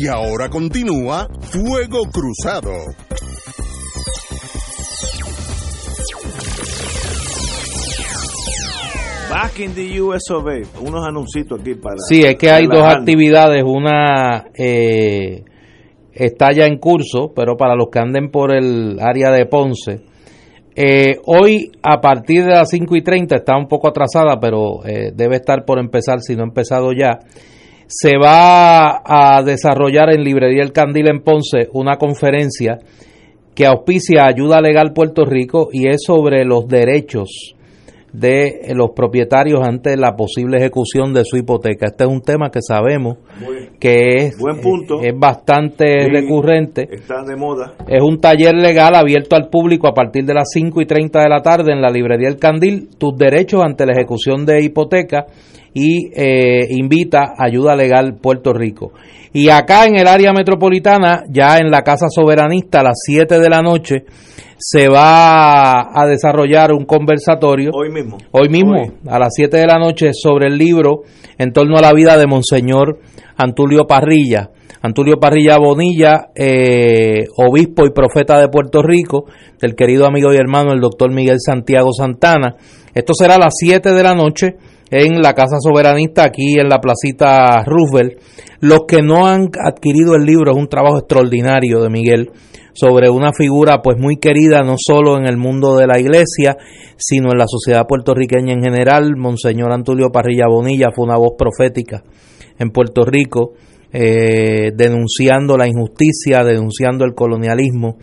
G: Y ahora continúa Fuego Cruzado.
A: Back in the US of A. Unos anuncios aquí para.
B: Sí, es que hay dos actividades. Una eh, está ya en curso, pero para los que anden por el área de Ponce. Eh, hoy, a partir de las 5 y 30, está un poco atrasada, pero eh, debe estar por empezar, si no ha empezado ya. Se va a desarrollar en Librería El Candil en Ponce una conferencia que auspicia Ayuda Legal Puerto Rico y es sobre los derechos de los propietarios ante la posible ejecución de su hipoteca. Este es un tema que sabemos que es, es bastante recurrente.
A: Está de moda.
B: Es un taller legal abierto al público a partir de las 5 y 30 de la tarde en la librería El Candil, tus derechos ante la ejecución de hipoteca y eh, invita Ayuda Legal Puerto Rico. Y acá en el área metropolitana, ya en la Casa Soberanista a las 7 de la noche, se va a desarrollar un conversatorio.
A: Hoy mismo.
B: Hoy mismo, a las 7 de la noche, sobre el libro en torno a la vida de Monseñor Antulio Parrilla. Antulio Parrilla Bonilla, eh, obispo y profeta de Puerto Rico, del querido amigo y hermano el doctor Miguel Santiago Santana. Esto será a las 7 de la noche en la Casa Soberanista, aquí en la placita Roosevelt. Los que no han adquirido el libro, es un trabajo extraordinario de Miguel sobre una figura pues muy querida no solo en el mundo de la iglesia, sino en la sociedad puertorriqueña en general. Monseñor Antulio Parrilla Bonilla fue una voz profética en Puerto Rico, eh, denunciando la injusticia, denunciando el colonialismo,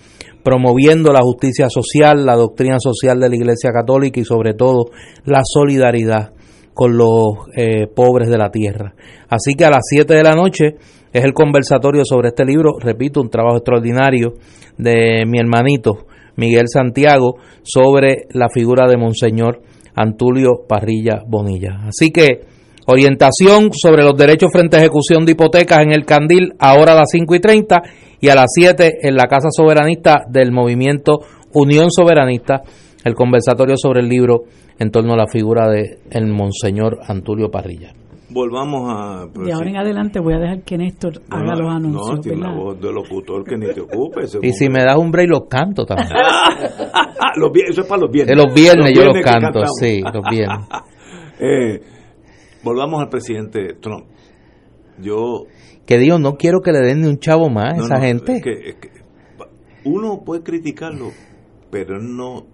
B: promoviendo la justicia social, la doctrina social de la Iglesia Católica y sobre todo la solidaridad con los eh, pobres de la tierra. Así que a las 7 de la noche es el conversatorio sobre este libro, repito, un trabajo extraordinario de mi hermanito Miguel Santiago sobre la figura de Monseñor Antulio Parrilla Bonilla. Así que orientación sobre los derechos frente a ejecución de hipotecas en el Candil, ahora a las 5 y 30 y a las 7 en la Casa Soberanista del movimiento Unión Soberanista, el conversatorio sobre el libro en torno a la figura de el Monseñor Antulio Parrilla
A: volvamos a...
C: De ahora en adelante voy a dejar que Néstor haga los anuncios.
A: No, tiene la voz de locutor que ni te ocupe.
B: Y si me das un break, los canto también.
A: los, eso es para los viernes.
B: De los viernes, yo los canto, sí, los viernes.
A: eh, volvamos al presidente Trump. Yo...
B: Que digo, no quiero que le den ni un chavo más a esa gente.
A: Es que, es que uno puede criticarlo, pero no,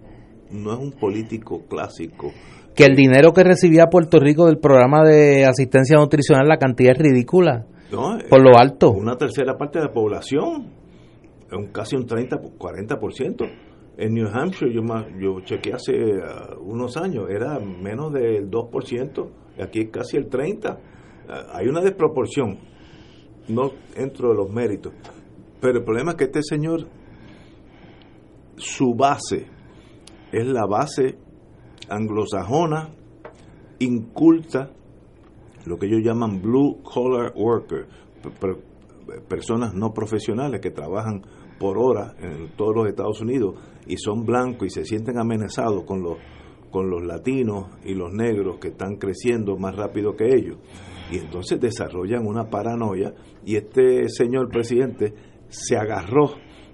A: no es un político clásico
B: que el dinero que recibía Puerto Rico del programa de asistencia nutricional, la cantidad es ridícula. por lo alto.
A: Una tercera parte de la población, un, casi un 30, 40%. En New Hampshire, yo, yo chequeé hace uh, unos años, era menos del 2%, y aquí es casi el 30%. Uh, hay una desproporción, no entro de los méritos. Pero el problema es que este señor, su base es la base anglosajona, inculta, lo que ellos llaman blue collar worker, personas no profesionales que trabajan por hora en todos los Estados Unidos y son blancos y se sienten amenazados con los con los latinos y los negros que están creciendo más rápido que ellos. Y entonces desarrollan una paranoia y este señor presidente se agarró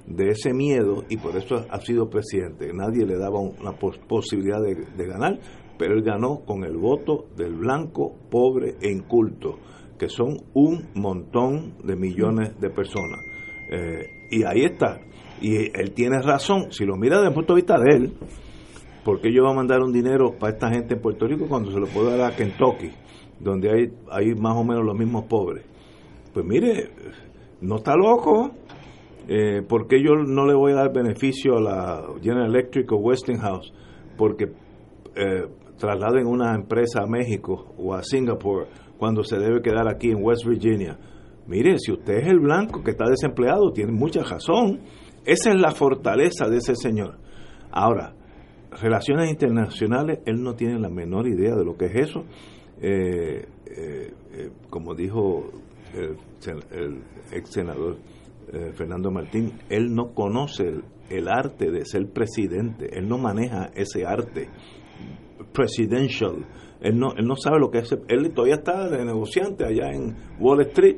A: de ese miedo y por eso ha sido presidente. Nadie le daba una posibilidad de, ganar, pero él ganó con el voto del blanco, pobre e inculto, que son un montón de millones de personas. Eh, y ahí está. Y él tiene razón. Si lo mira desde el punto de vista de él, ¿por qué yo voy a mandar un dinero para esta gente en Puerto Rico cuando se lo puedo dar a Kentucky, donde hay, hay más o menos los mismos pobres? Pues mire, no está loco eh, ¿Por qué yo no le voy a dar beneficio a la General Electric o Westinghouse? Porque eh, trasladen una empresa a México o a Singapur cuando se debe quedar aquí en West Virginia. Mire, si usted es el blanco que está desempleado, tiene mucha razón. Esa es la fortaleza de ese señor. Ahora, relaciones internacionales, él no tiene la menor idea de lo que es eso. Eh, eh, como dijo el, el ex senador eh, Fernando Martín, él no conoce el, arte de ser presidente, él no maneja ese arte presidential, él no, él no sabe lo que es, él todavía está de negociante allá en Wall Street,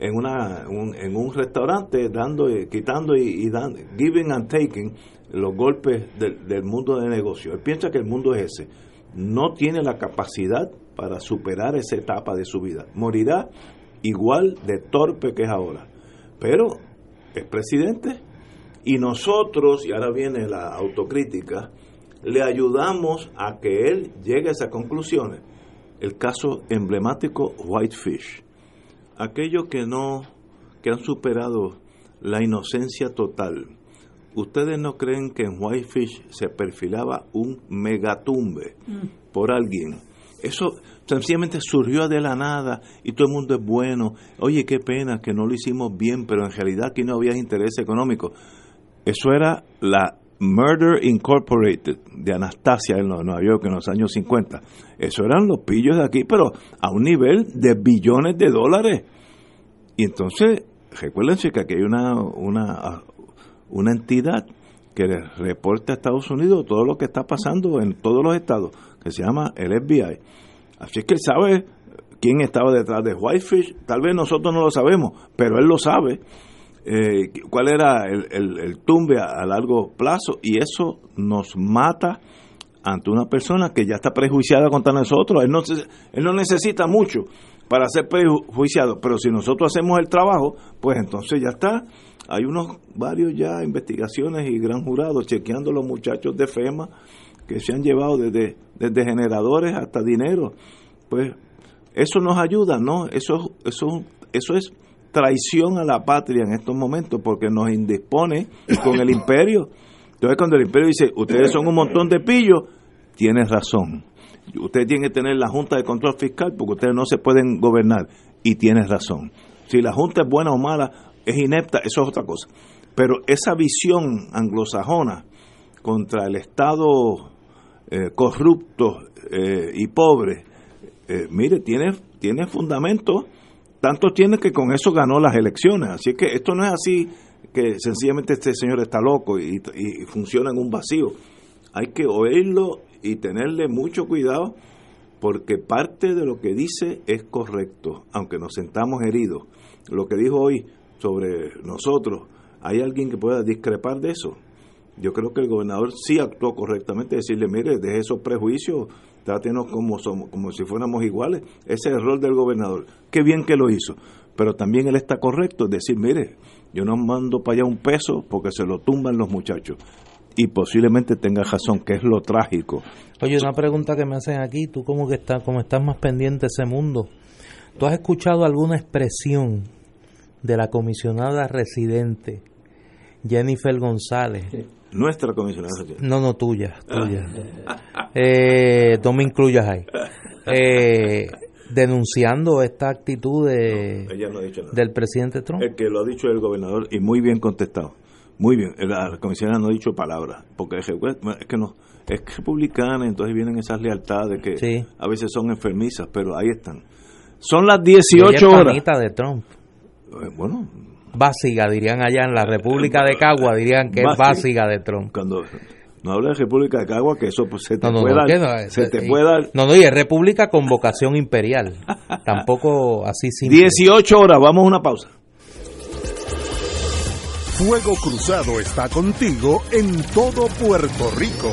A: en, una, en un restaurante, dando, quitando y, dando, giving and taking los golpes del, del mundo de negocio. Él piensa que el mundo es ese. no tiene la capacidad para superar esa etapa de su vida. Morirá igual de torpe que es ahora. Pero es presidente y nosotros, y ahora viene la autocrítica, le ayudamos a que él llegue a esas conclusiones. El caso emblemático Whitefish. Aquellos que no, que han superado la inocencia total. ¿Ustedes no creen que en Whitefish se perfilaba un megatumbe mm. por alguien? Eso sencillamente surgió de la nada y todo el mundo es bueno. Oye, qué pena que no lo hicimos bien, pero en realidad aquí no había interés económico. Eso era la Murder Incorporated de Anastasia en Nueva York en los años 50. Eso eran los pillos de aquí, pero a un nivel de billones de dólares. Y entonces, recuérdense que aquí hay una, una, una entidad que reporta a Estados Unidos todo lo que está pasando en todos los estados, que se llama el FBI. Así es que él sabe quién estaba detrás de Whitefish. Tal vez nosotros no lo sabemos, pero él lo sabe. Eh, cuál era el, tumbe a, largo plazo y eso nos mata ante una persona que ya está prejuiciada contra nosotros. Él no, él no necesita mucho para ser prejuiciado, pero si nosotros hacemos el trabajo, pues entonces ya está. Hay unos varios ya investigaciones y gran jurados chequeando los muchachos de FEMA que se han llevado desde, desde generadores hasta dinero. Pues eso nos ayuda, ¿no? Eso, eso, eso es traición a la patria en estos momentos porque nos indispone con el imperio. Entonces cuando el imperio dice, ustedes son un montón de pillos, tienes razón. Ustedes tienen que tener la Junta de Control Fiscal porque ustedes no se pueden gobernar. Y tienes razón. Si la Junta es buena o mala, es inepta, eso es otra cosa. Pero esa visión anglosajona contra el Estado eh, corrupto eh, y pobre, eh, mire, tiene, tiene fundamento tanto tiene que con eso ganó las elecciones. Así que esto no es así que sencillamente este señor está loco y, funciona en un vacío. Hay que oírlo y tenerle mucho cuidado porque parte de lo que dice es correcto, aunque nos sentamos heridos. Lo que dijo hoy sobre nosotros, ¿hay alguien que pueda discrepar de eso? Yo creo que el gobernador sí actuó correctamente, decirle, mire, deje esos prejuicios, trátenos como, somos, como si fuéramos iguales. Ese es el rol del gobernador. Qué bien que lo hizo. Pero también él está correcto, decir, mire, yo no mando para allá un peso porque se lo tumban los muchachos. Y posiblemente tenga razón, que es lo trágico.
B: Oye, una pregunta que me hacen aquí, tú como que estás, como estás más pendiente de ese mundo, ¿tú has escuchado alguna expresión de la comisionada residente Jennifer González?
A: Nuestra comisionada.
B: No, no, tuya, tuya. eh, no me incluyas ahí. Eh, denunciando esta actitud de, del presidente Trump.
A: El que lo ha dicho el gobernador y muy bien contestado. Muy bien, la comisionada no ha dicho palabra, porque es que no, es republicana, entonces vienen esas lealtades que a veces son enfermizas, pero ahí están. Son las 18 horas.
B: de Trump.
A: Eh, bueno,
B: básica, dirían allá en la República de Cagua, dirían que es básica de Trump.
A: Cuando no habla de República de Cagua, que eso pues, se te puede dar. se te
B: No, no, y es República con vocación imperial. Tampoco así simple.
A: 18 horas, vamos a una pausa.
G: Fuego Cruzado está contigo en todo Puerto Rico.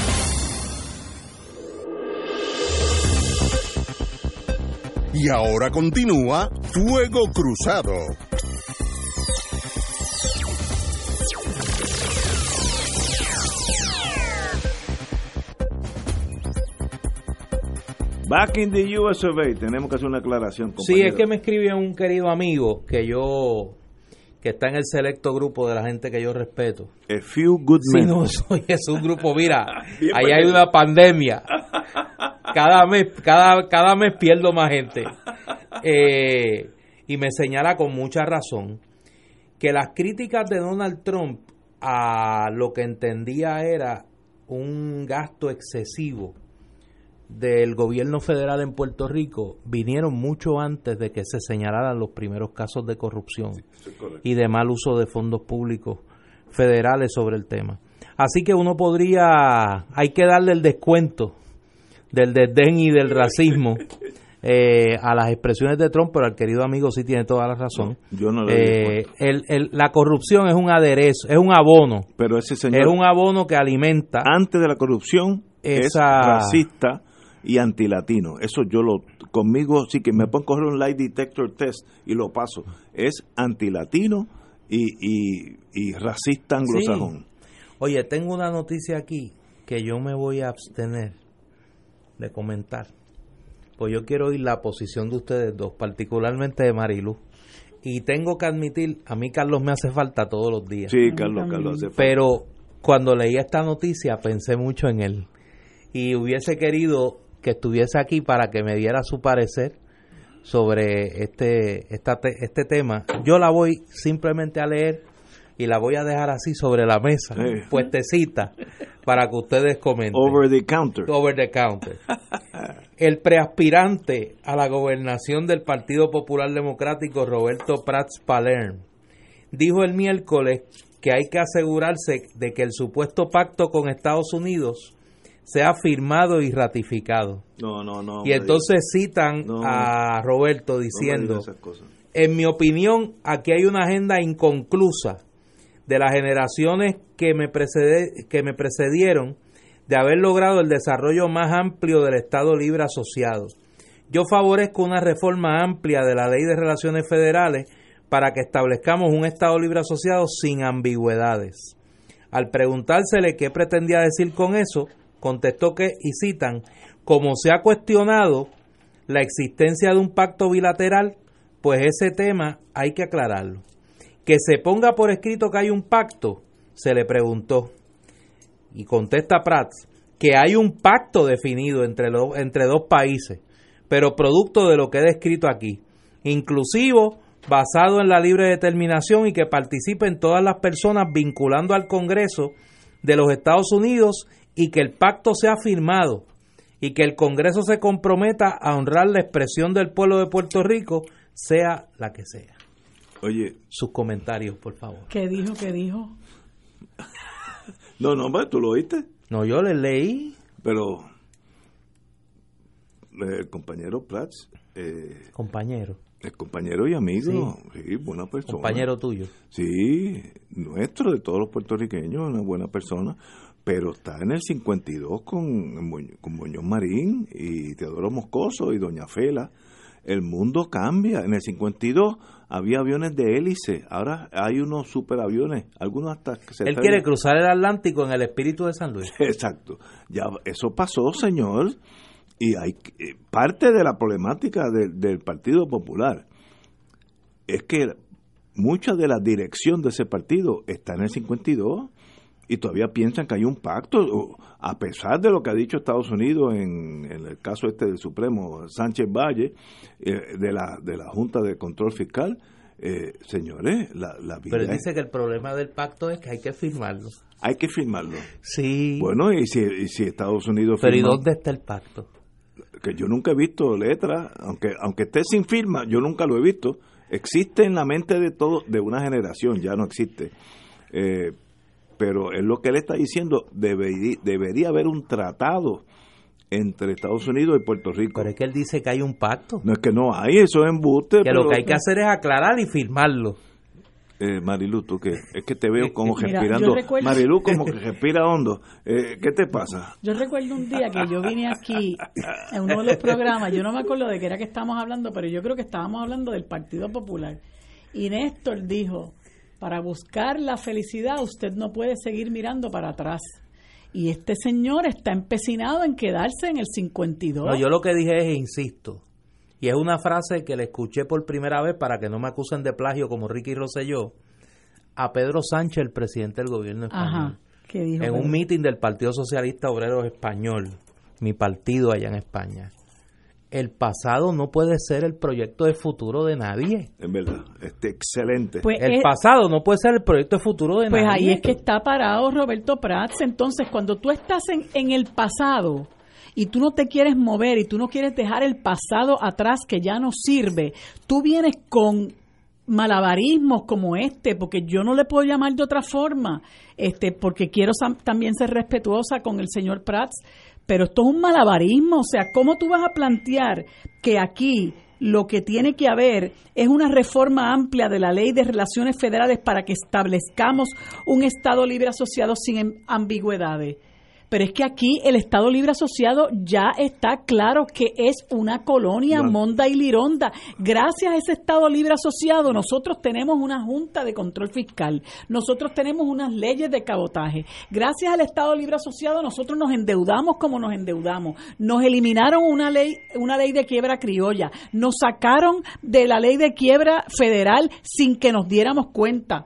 G: Y ahora continúa Fuego Cruzado.
A: Back in the US of A. Tenemos que hacer una aclaración.
B: Sí, es que me escribió un querido amigo que yo que está en el selecto grupo de la gente que yo respeto.
A: A few good men.
B: Sí, no, soy, es un grupo, mira, ahí hay una pandemia. Cada mes, cada, cada mes pierdo más gente. Eh, y me señala con mucha razón que las críticas de Donald Trump a lo que entendía era un gasto excesivo del gobierno federal en Puerto Rico vinieron mucho antes de que se señalaran los primeros casos de corrupción y de mal uso de fondos públicos federales sobre el tema. Así que uno podría, hay que darle el descuento del desdén y del racismo eh, a las expresiones de Trump, pero al querido amigo sí tiene toda la razón.
A: yo no
B: eh, el, el, la corrupción es un aderezo, es un abono.
A: Pero ese señor
B: es un abono que alimenta.
A: Antes de la corrupción
B: esa,
A: es racista y antilatino. Eso yo lo conmigo sí que me pueden coger un light detector test y lo paso. Es antilatino y, y, y racista anglosajón.
B: Oye, tengo una noticia aquí que yo me voy a abstener de comentar. Pues yo quiero oír la posición de ustedes dos, particularmente de Marilu. Y tengo que admitir, a mí Carlos me hace falta todos los días.
A: Sí, Carlos, Carlos hace falta.
B: Pero cuando leí esta noticia pensé mucho en él. Y hubiese querido que estuviese aquí para que me diera su parecer sobre este, esta este tema. Yo la voy simplemente a leer y la voy a dejar así sobre la mesa,
A: Sí.
B: puestecita, para que ustedes comenten.
A: Over the counter.
B: Over the counter. El preaspirante a la gobernación del Partido Popular Democrático, Roberto Prats Palerm, dijo el miércoles que hay que asegurarse de que el supuesto pacto con Estados Unidos sea firmado y ratificado.
A: No, no, no.
B: Y entonces citan
A: No.
B: a Roberto
A: no
B: diciendo, en mi opinión, aquí hay una agenda inconclusa de las generaciones que me, precede- que me precedieron de haber logrado el desarrollo más amplio del Estado Libre Asociado. Yo favorezco una reforma amplia de la Ley de Relaciones Federales para que establezcamos un Estado Libre Asociado sin ambigüedades. Al preguntársele qué pretendía decir con eso, contestó que, y citan, como se ha cuestionado la existencia de un pacto bilateral, pues ese tema hay que aclararlo. Que se ponga por escrito que hay un pacto, se le preguntó. Y contesta Prats que hay un pacto definido entre, lo- entre dos países, pero producto de lo que he descrito aquí, inclusivo, basado en la libre determinación y que participen todas las personas vinculando al Congreso de los Estados Unidos y que el pacto sea firmado y que el Congreso se comprometa a honrar la expresión del pueblo de Puerto Rico, sea la que sea.
A: Oye,
B: Sus comentarios, por favor.
C: ¿Qué dijo? ¿Qué dijo?
A: no, no, hombre, tú lo oíste.
B: No, yo le leí.
A: Pero eh, el compañero Prats, eh,
B: Compañero.
A: el compañero y amigo, sí, buena persona.
B: Compañero tuyo.
A: Sí, nuestro, de todos los puertorriqueños, una buena persona. pero está en el 52 con, con Muñoz Marín y Teodoro Moscoso y Doña Fela. El mundo cambia. En el 52 había aviones de hélice, ahora hay unos superaviones, algunos hasta
B: que se Él quiere cruzar el Atlántico en el espíritu de San Luis.
A: Exacto. Ya eso pasó, señor. Y hay eh, parte de la problemática del Partido Popular es que mucha de la dirección de ese partido está en el 52 y todavía piensan que hay un pacto, a pesar de lo que ha dicho Estados Unidos en, el caso este del Supremo, Sánchez Valle, eh, de, la, de la Junta de Control Fiscal. Eh, señores, la, la
B: vida Pero dice que el problema del pacto es que hay que firmarlo.
A: Hay que firmarlo.
B: Sí.
A: Bueno, y si, si Estados Unidos
B: Pero ¿y dónde está el pacto?
A: Que yo nunca he visto letra, aunque aunque esté sin firma, yo nunca lo he visto. Existe en la mente de todo, de una generación, ya no existe. Eh, pero es lo que él está diciendo, debería, debería haber un tratado entre Estados Unidos y Puerto Rico.
B: Pero es que él dice que hay un pacto.
A: No es que no hay, eso es embuste.
B: Que lo que hay que hacer es aclarar y firmarlo.
A: Eh, Marilu, tú que es que te veo como respirando. Marilu como que respira hondo. Eh, ¿Qué te pasa?
C: Yo recuerdo un día que yo vine aquí en uno de los programas, yo no me acuerdo de qué era que estábamos hablando, pero yo creo que estábamos hablando del Partido Popular. Y Néstor dijo, para buscar la felicidad usted no puede seguir mirando para atrás. Y este señor está empecinado en quedarse en el 52.
B: No, yo lo que dije es, insisto, y es una frase que le escuché por primera vez para que no me acusen de plagio como Ricky Rosselló, a Pedro Sánchez, el presidente del gobierno español. en un mitin del Partido Socialista Obrero Español, mi partido allá en España el pasado no puede ser el proyecto de futuro de nadie.
A: En verdad, este excelente.
B: Pues el pasado no puede ser el proyecto de futuro de
C: nadie.
B: Pues
C: ahí es que está parado Roberto Prats. Entonces, cuando tú estás en, en el pasado y tú no te quieres mover y tú no quieres dejar el pasado atrás que ya no sirve, tú vienes con malabarismos como este, porque yo no le puedo llamar de otra forma, este, porque quiero también ser respetuosa con el señor Prats pero esto es un malabarismo, o sea, ¿cómo tú vas a plantear que aquí lo que tiene que haber es una reforma amplia de la ley de relaciones federales para que establezcamos un Estado libre asociado sin ambigüedades? Pero es que aquí el Estado Libre Asociado ya está claro que es una colonia monda y lironda. Gracias a ese Estado Libre Asociado nosotros tenemos una Junta de Control Fiscal, nosotros tenemos unas leyes de cabotaje. Gracias al Estado Libre Asociado nosotros nos endeudamos como nos endeudamos. Nos eliminaron una ley, una ley de quiebra criolla, nos sacaron de la ley de quiebra federal sin que nos diéramos cuenta.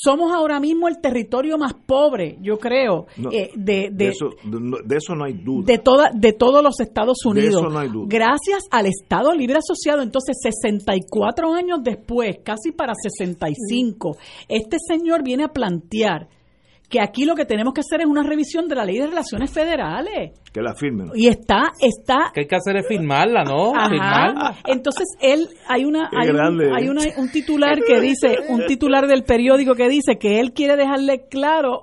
C: Somos ahora mismo el territorio más pobre, yo creo, eh, de,
A: de, eso, de, eso, no hay duda.
C: De, toda, de todos los Estados Unidos. Gracias al Estado Libre Asociado, entonces 64 años después, casi para 65, este señor viene a plantear que aquí lo que tenemos que hacer es una revisión de la ley de relaciones federales.
A: Que la firmen.
C: Y está, está.
B: Que hay que hacer es firmarla, ¿no? Firmarla.
C: Entonces él, hay una, hay, un, hay una, un titular que dice, un titular del periódico que dice que él quiere dejarle claro,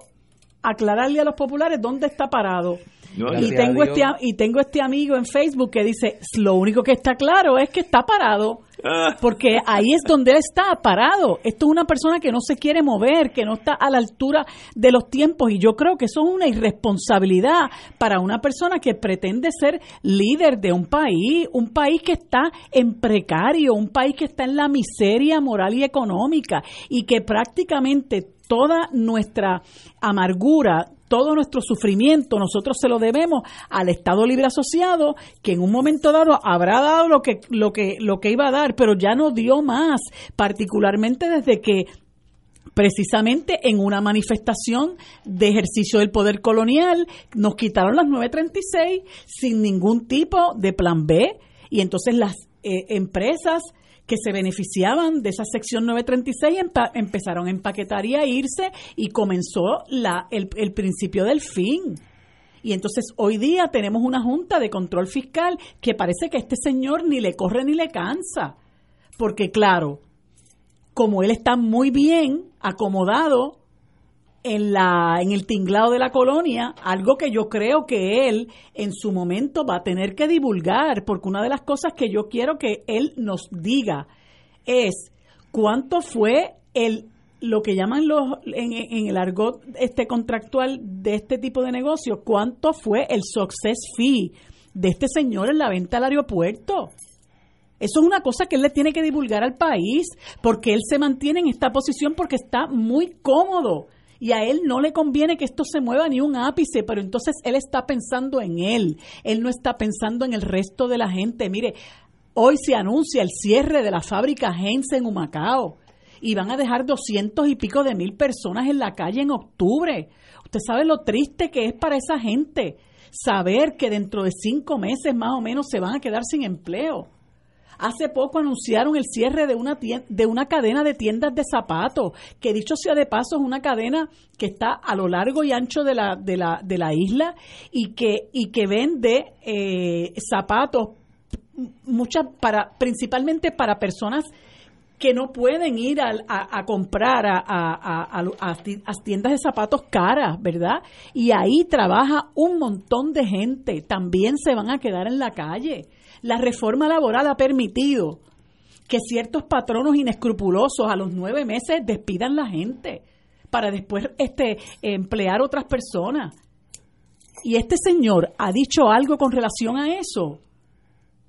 C: aclararle a los populares dónde está parado y tengo este y tengo este amigo en Facebook que dice, lo único que está claro es que está parado. Ah. Porque ahí es donde él está parado. Esto es una persona que no se quiere mover, que no está a la altura de los tiempos. Y yo creo que eso es una irresponsabilidad para una persona que pretende ser líder de un país, un país que está en precario, un país que está en la miseria moral y económica y que prácticamente toda nuestra amargura, todo nuestro sufrimiento, nosotros se lo debemos al Estado Libre Asociado, que en un momento dado habrá dado lo que, lo que, lo que iba a dar, pero ya no dio más, particularmente desde que precisamente en una manifestación de ejercicio del poder colonial nos quitaron las 936 sin ningún tipo de plan B y entonces las eh, empresas que se beneficiaban de esa sección 936 empezaron a empaquetar y a irse y comenzó la, el, el principio del fin. Y entonces hoy día tenemos una junta de control fiscal que parece que este señor ni le corre ni le cansa. Porque claro, como él está muy bien acomodado en, la, en el tinglado de la colonia, algo que yo creo que él en su momento va a tener que divulgar, porque una de las cosas que yo quiero que él nos diga es cuánto fue el lo que llaman los en, el argot este contractual de este tipo de negocio, cuánto fue el success fee de este señor en la venta al aeropuerto. Eso es una cosa que él le tiene que divulgar al país, porque él se mantiene en esta posición porque está muy cómodo y a él no le conviene que esto se mueva ni un ápice, pero entonces él está pensando en él, él no está pensando en el resto de la gente. Mire, hoy se anuncia el cierre de la fábrica Heinz en Humacao y van a dejar doscientos y pico de mil personas en la calle en octubre. Usted sabe lo triste que es para esa gente saber que dentro de cinco meses más o menos se van a quedar sin empleo. Hace poco anunciaron el cierre de una, de una cadena de tiendas de zapatos, que dicho sea de paso es una cadena que está a lo largo y ancho de la, de la, de la isla y que, y que vende eh, zapatos muchas para principalmente para personas que no pueden ir a, a, comprar a, a, tiendas de zapatos caras, ¿verdad? Y ahí trabaja un montón de gente, también se van a quedar en la calle. La reforma laboral ha permitido que ciertos patronos inescrupulosos a los nueve meses despidan la gente para después este, emplear otras personas. Y este señor ha dicho algo con relación a eso.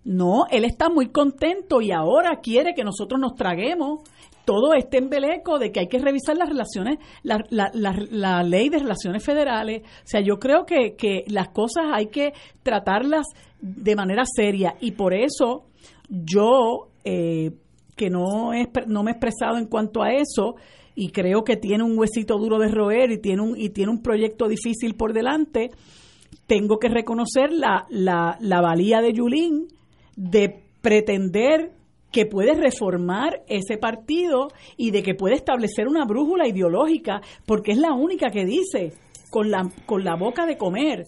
C: No, él está muy contento y ahora quiere que nosotros nos traguemos todo este embeleco de que hay que revisar las relaciones, la, la, la, ley de relaciones federales. O sea, yo creo que, que las cosas hay que tratarlas de manera seria. Y por eso yo, eh, que no, no me he expresado en cuanto a eso, y creo que tiene un huesito duro de roer y tiene un, y tiene un proyecto difícil por delante, tengo que reconocer la, la, la valía de Yulín de pretender que puede reformar ese partido y de que puede establecer una brújula ideológica, porque es la única que dice con la, con la boca de comer,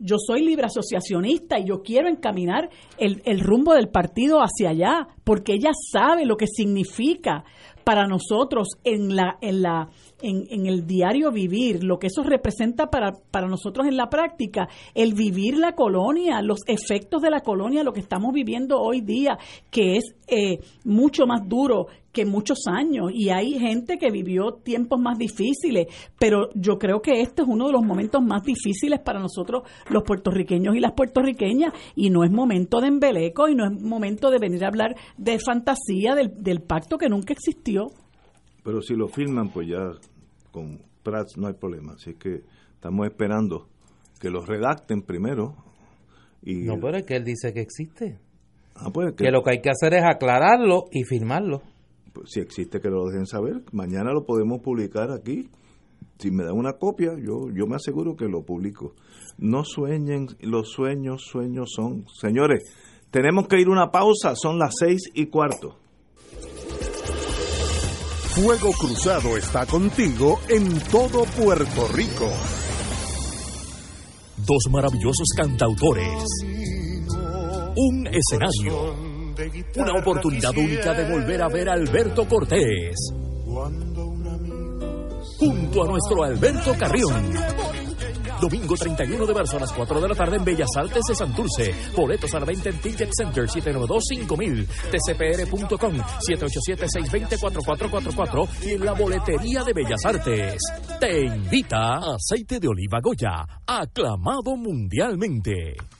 C: yo soy libre asociacionista y yo quiero encaminar el, el rumbo del partido hacia allá, porque ella sabe lo que significa para nosotros en la, en la en, el diario vivir, lo que eso representa para, para nosotros en la práctica, el vivir la colonia, los efectos de la colonia, lo que estamos viviendo hoy día, que es eh, mucho más duro que muchos años y hay gente que vivió tiempos más difíciles, pero yo creo que este es uno de los momentos más difíciles para nosotros los puertorriqueños y las puertorriqueñas y no es momento de embeleco y no es momento de venir a hablar de fantasía del, del pacto que nunca existió.
A: Pero si lo firman, pues ya con Prats no hay problema. Así que estamos esperando que lo redacten primero. Y
B: no, pero es que él dice que existe. Ah, pues que, lo que hay que hacer es aclararlo y firmarlo.
A: Pues, si existe, que lo dejen saber. Mañana lo podemos publicar aquí. Si me dan una copia, yo, yo me aseguro que lo publico. No sueñen, los sueños, sueños son. Señores, tenemos que ir a una pausa, son las seis y cuarto.
G: Fuego Cruzado está contigo en todo Puerto Rico.
D: Dos maravillosos cantautores. Un escenario. Una oportunidad única de volver a ver a Alberto Cortés. Junto a nuestro Alberto Carrión Domingo 31 de marzo a las 4 de la tarde en Bellas Artes de Santurce. Boletos a la venta en Ticket Center 792-5000, tcpr.com 787-620-4444 y en la boletería de Bellas Artes. Te invita Aceite de Oliva Goya, aclamado mundialmente.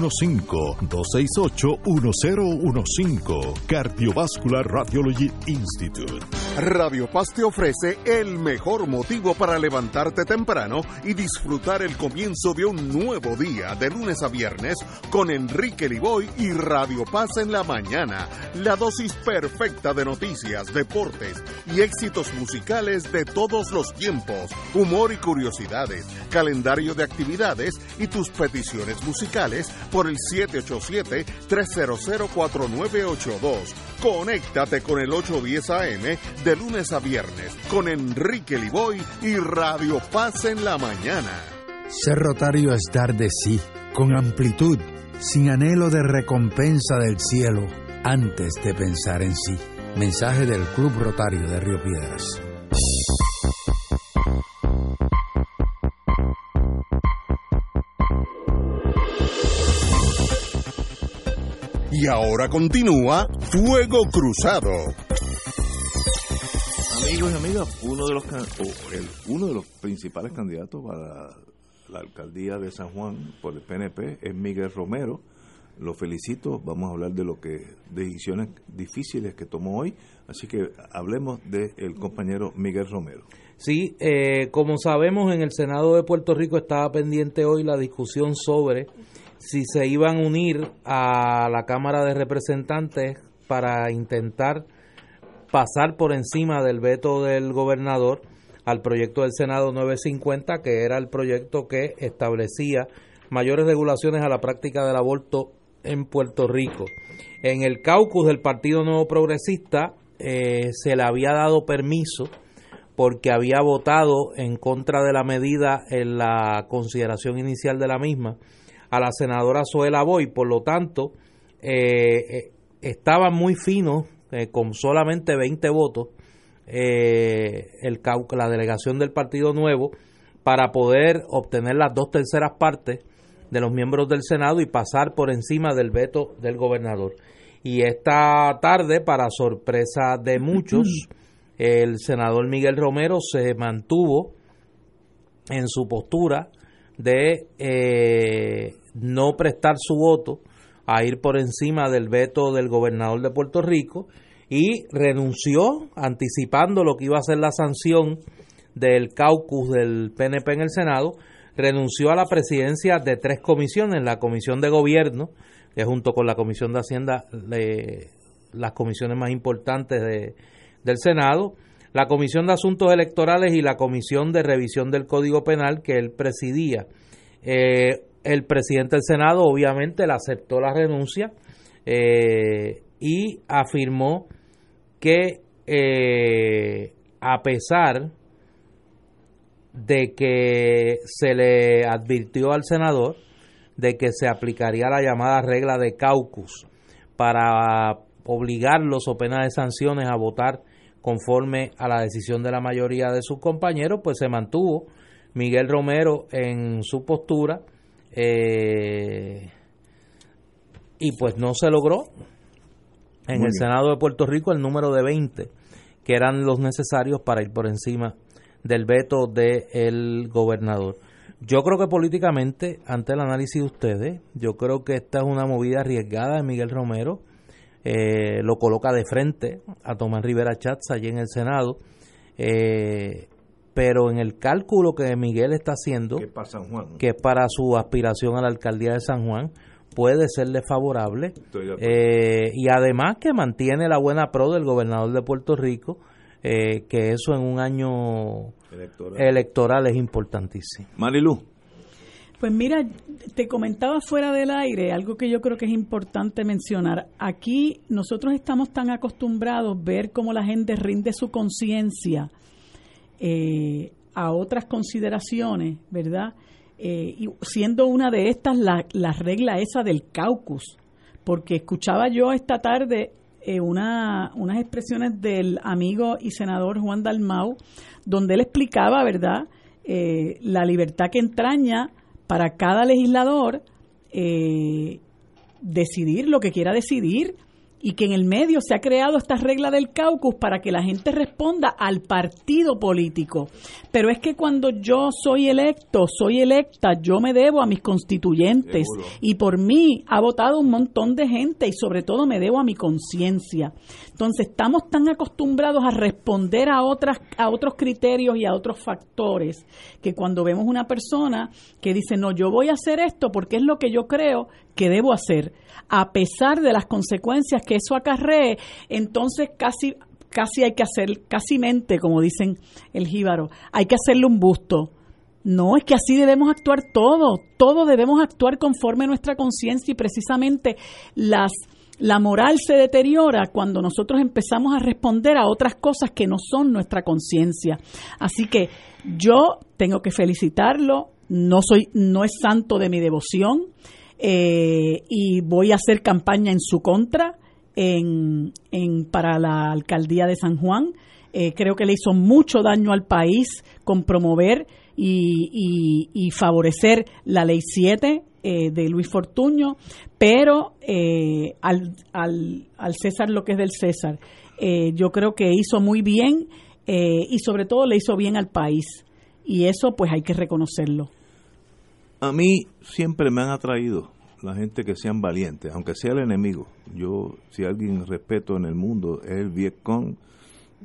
L: 268-1015. Cardiovascular Radiology Institute.
G: Radio Paz te ofrece el mejor motivo para levantarte temprano y disfrutar el comienzo de un nuevo día de lunes a viernes con Enrique Liboy y Radio Paz en la mañana. La dosis perfecta de noticias, deportes y éxitos musicales de todos los tiempos, humor y curiosidades, calendario de actividades y tus peticiones musicales por el 787-300-4982. Conéctate con el 810 AM de lunes a viernes con Enrique Liboy y Radio Paz en la mañana.
M: Ser rotario es dar de sí, con amplitud, sin anhelo de recompensa del cielo, antes de pensar en sí. Mensaje del Club Rotario de Río Piedras.
G: Y ahora continúa Fuego Cruzado.
A: Amigos y amigas, uno de los uno de los principales candidatos para la alcaldía de San Juan por el PNP es Miguel Romero. Lo felicito. Vamos a hablar de lo que decisiones difíciles que tomó hoy. Así que hablemos del compañero Miguel Romero.
B: Sí, eh, como sabemos, en el Senado de Puerto Rico estaba pendiente hoy la discusión sobre si se iban a unir a la Cámara de Representantes para intentar pasar por encima del veto del gobernador al proyecto del Senado 950, que era el proyecto que establecía mayores regulaciones a la práctica del aborto en Puerto Rico. En el caucus del Partido Nuevo Progresista eh, se le había dado permiso porque había votado en contra de la medida en la consideración inicial de la misma a la senadora Zoela Boy, por lo tanto, eh, eh, estaba muy fino, eh, con solamente 20 votos, el, la delegación del Partido Nuevo, para poder obtener las dos terceras partes de los miembros del Senado y pasar por encima del veto del gobernador. Y esta tarde, para sorpresa de muchos, el senador Miguel Romero se mantuvo en su postura de eh, no prestar su voto a ir por encima del veto del gobernador de Puerto Rico y renunció anticipando lo que iba a ser la sanción del caucus del PNP en el Senado, renunció a la presidencia de tres comisiones, la Comisión de Gobierno, que junto con la Comisión de Hacienda, las comisiones más importantes de, del Senado, la Comisión de Asuntos Electorales y la Comisión de Revisión del Código Penal que él presidía. Eh, el presidente del Senado obviamente le aceptó la renuncia eh, y afirmó que eh, a pesar de que se le advirtió al senador de que se aplicaría la llamada regla de caucus para obligarlos o pena de sanciones a votar conforme a la decisión de la mayoría de sus compañeros, pues se mantuvo Miguel Romero en su postura eh, y pues no se logró en el Senado de Puerto Rico el número de 20 que eran los necesarios para ir por encima del veto del gobernador. Yo creo que políticamente, ante el análisis de ustedes, yo creo que esta es una movida arriesgada de Miguel Romero eh, lo coloca de frente a Tomás Rivera Chats allí en el Senado. Eh, pero en el cálculo que Miguel está haciendo, que, para su aspiración a la alcaldía de San Juan, puede serle favorable. Eh, y además que mantiene la buena pro del gobernador de Puerto Rico, que eso en un año electoral, electoral es importantísimo.
A: Marilu.
C: Pues mira, te comentaba fuera del aire algo que yo creo que es importante mencionar. Aquí nosotros estamos tan acostumbrados a ver cómo la gente rinde su conciencia eh, a otras consideraciones, ¿verdad? Eh, y siendo una de estas la, regla esa del caucus, porque escuchaba yo esta tarde eh, una, unas expresiones del amigo y senador Juan Dalmau, donde él explicaba, ¿verdad?, la libertad que entraña para cada legislador eh, decidir lo que quiera decidir y que en el medio se ha creado esta regla del caucus para que la gente responda al partido político. Pero es que cuando yo soy electo, soy electa, yo me debo a mis constituyentes y por mí ha votado un montón de gente y sobre todo me debo a mi conciencia. Entonces estamos tan acostumbrados a responder a otras a otros criterios y a otros factores que cuando vemos una persona que dice, "No, yo voy a hacer esto porque es lo que yo creo que debo hacer", a pesar de las consecuencias que eso acarree, entonces casi casi hay que hacer, casi mente, como dicen el jíbaro, hay que hacerle un busto No, es que así debemos actuar todo, todo debemos actuar conforme a nuestra conciencia y precisamente las la moral se deteriora cuando nosotros empezamos a responder a otras cosas que no son nuestra conciencia. Así que yo tengo que felicitarlo, no soy, no es santo de mi devoción eh, y voy a hacer campaña en su contra en, en, para la alcaldía de San Juan. Eh, creo que le hizo mucho daño al país con promover y, y, favorecer la ley 7 eh, de Luis Fortuño, pero eh, al, al, al, César lo que es del César. yo creo que hizo muy bien y sobre todo le hizo bien al país y eso pues hay que reconocerlo.
A: A mí siempre me han atraído la gente que sean valientes, aunque sea el enemigo. Yo, si alguien respeto en el mundo, es el Vietcong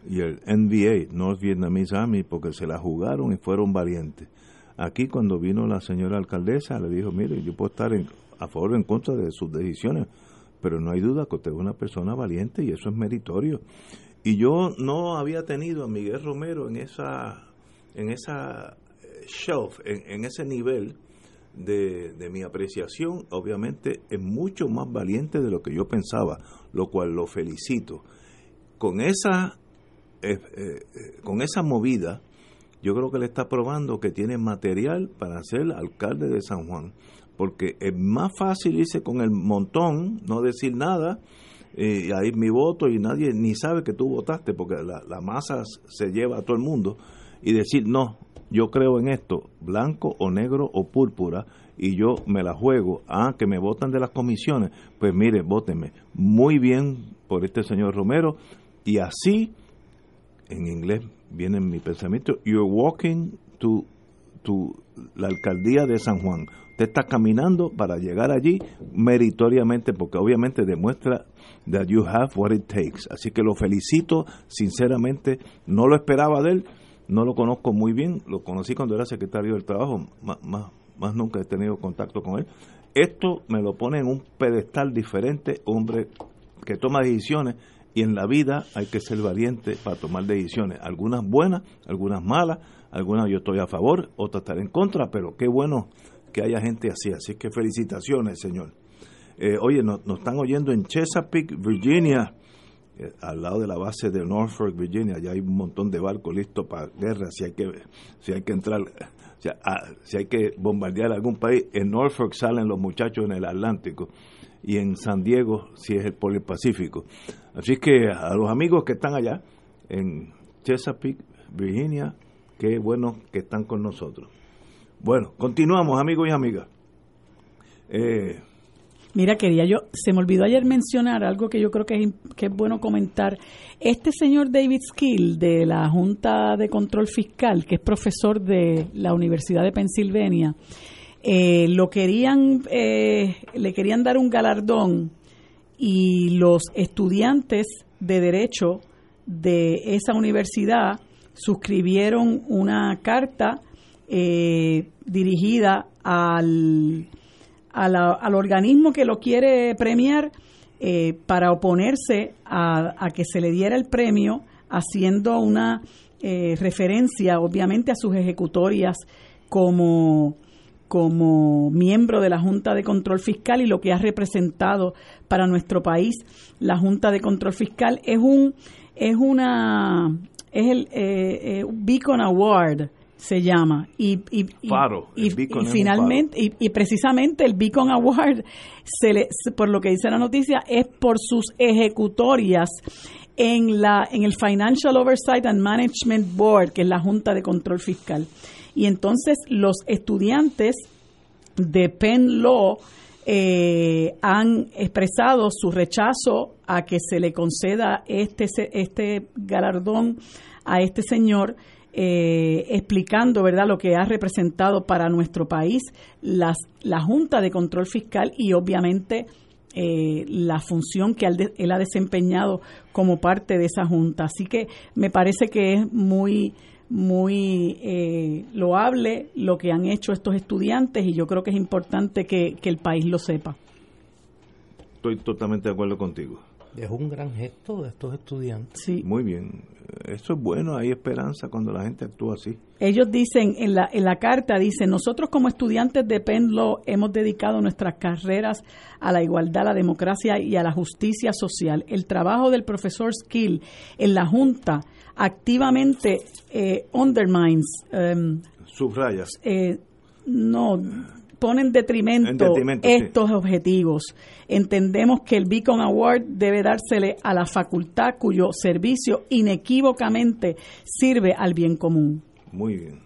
A: y el NBA, North Vietnamese Army, porque se la jugaron y fueron valientes. Aquí cuando vino la señora alcaldesa, le dijo, mire, yo puedo estar a favor o en contra de sus decisiones, pero no hay duda que usted es una persona valiente y eso es meritorio. Y yo no había tenido a Miguel Romero en esa, en esa eh, shelf, en, ese nivel de, de, mi apreciación, obviamente es mucho más valiente de lo que yo pensaba, lo cual lo felicito. Con esa eh, eh, con esa movida, yo creo que le está probando que tiene material para ser alcalde de San Juan. Porque es más fácil irse con el montón, no decir nada, y ahí mi voto y nadie ni sabe que tú votaste, porque la, la masa se lleva a todo el mundo, y decir, no, yo creo en esto, blanco o negro o púrpura, y yo me la juego, ah, que me votan de las comisiones, pues mire, votenme. Muy bien por este señor Romero, y así en inglés viene en mi pensamiento, you're walking to, to la alcaldía de San Juan. Usted está caminando para llegar allí meritoriamente, porque obviamente demuestra that you have what it takes. Así que lo felicito, sinceramente, no lo esperaba de él, no lo conozco muy bien, lo conocí cuando era secretario del Trabajo, más, más, más nunca he tenido contacto con él. Esto me lo pone en un pedestal diferente, hombre que toma decisiones y en la vida hay que ser valiente para tomar decisiones, algunas buenas, algunas malas, algunas yo estoy a favor, otras estar en contra, pero qué bueno que haya gente así, así que felicitaciones, señor. Eh, oye, nos, están oyendo en Chesapeake, Virginia, eh, al lado de la base de Norfolk, Virginia, ya hay un montón de barcos listos para guerra, si hay que, si hay que entrar, ah, si hay que bombardear algún país, en Norfolk salen los muchachos en el Atlántico y en San Diego si es el Polo Pacífico. Así que a los amigos que están allá en Chesapeake, Virginia, qué bueno que están con nosotros. Bueno, continuamos amigos y amigas.
C: Eh, Mira, quería yo, se me olvidó ayer mencionar algo que yo creo que es, que es bueno comentar. Este señor David Skill de la Junta de Control Fiscal, que es profesor de la Universidad de Pensilvania, eh, lo querían, eh, le querían dar un galardón y los estudiantes de derecho de esa universidad suscribieron una carta eh, dirigida al, al, organismo que lo quiere premiar para oponerse a, a, que se le diera el premio, haciendo una referencia, obviamente, a sus ejecutorias como como miembro de la Junta de Control Fiscal y lo que ha representado para nuestro país. La Junta de Control Fiscal es un es una es el eh, eh Beacon Award se llama. Y y, y, finalmente y, precisamente el Beacon Award se le, por lo que dice la noticia es por sus ejecutorias en la en el Financial Oversight and Management Board que es la Junta de Control Fiscal. Y entonces los estudiantes de Penn Law eh, han expresado su rechazo a que se le conceda este, este galardón a este señor, eh, explicando verdad lo que ha representado para nuestro país las, la Junta de Control Fiscal y obviamente eh, la función que él, ha desempeñado como parte de esa Junta. Así que me parece que es muy muy eh, loable lo que han hecho estos estudiantes y yo creo que es importante que, el país lo sepa.
A: Estoy totalmente de acuerdo contigo.
B: Es un gran gesto de estos estudiantes.
C: Sí.
A: Muy bien. Eso es bueno, hay esperanza cuando la gente actúa así.
C: Ellos dicen, en la, en la carta, dicen, nosotros como estudiantes de Penn Law hemos dedicado nuestras carreras a la igualdad, a la democracia y a la justicia social. El trabajo del profesor Skill en la Junta activamente eh, undermines. Um,
A: Subrayas.
C: Eh, no, pone en detrimento, estos objetivos. Entendemos que el Beacon Award debe dársele a la facultad cuyo servicio inequívocamente sirve al bien común.
A: Muy bien.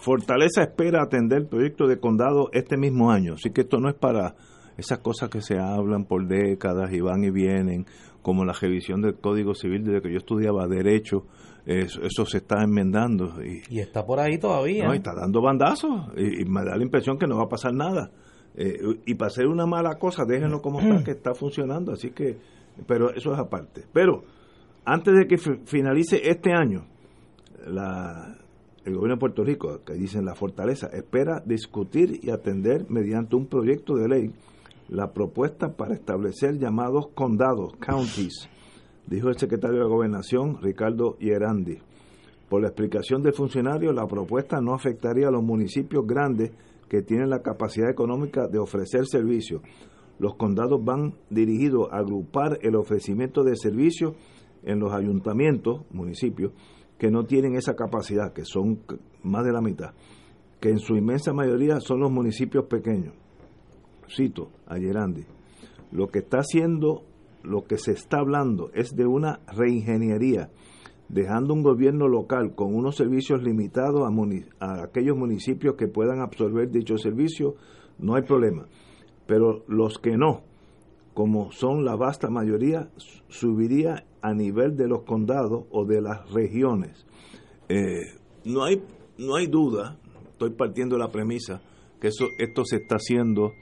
A: Fortaleza espera atender el proyecto de condado este mismo año, así que esto no es para esas cosas que se hablan por décadas y van y vienen, como la revisión del Código Civil desde que yo estudiaba Derecho, eso, se está enmendando.
B: Y, está por ahí todavía.
A: No, y está dando bandazos y, me da la impresión que no va a pasar nada. Eh, y para hacer una mala cosa, déjenlo como está, que está funcionando. Así que, pero eso es aparte. Pero antes de que finalice este año, la, el gobierno de Puerto Rico, que dicen la fortaleza, espera discutir y atender mediante un proyecto de ley la propuesta para establecer llamados condados, counties, dijo el secretario de Gobernación, Ricardo Hierandi. Por la explicación del funcionario, la propuesta no afectaría a los municipios grandes que tienen la capacidad económica de ofrecer servicios. Los condados van dirigidos a agrupar el ofrecimiento de servicios en los ayuntamientos, municipios, que no tienen esa capacidad, que son más de la mitad, que en su inmensa mayoría son los municipios pequeños. Cito a Gerandi. Lo que está haciendo lo que se está hablando es de una reingeniería, dejando un gobierno local con unos servicios limitados a, aquellos municipios que puedan absorber dichos servicios, no hay problema. Pero los que no, como son la vasta mayoría, subiría a nivel de los condados o de las regiones. Eh, no, hay, no hay duda, estoy partiendo la premisa, que eso, esto se está haciendo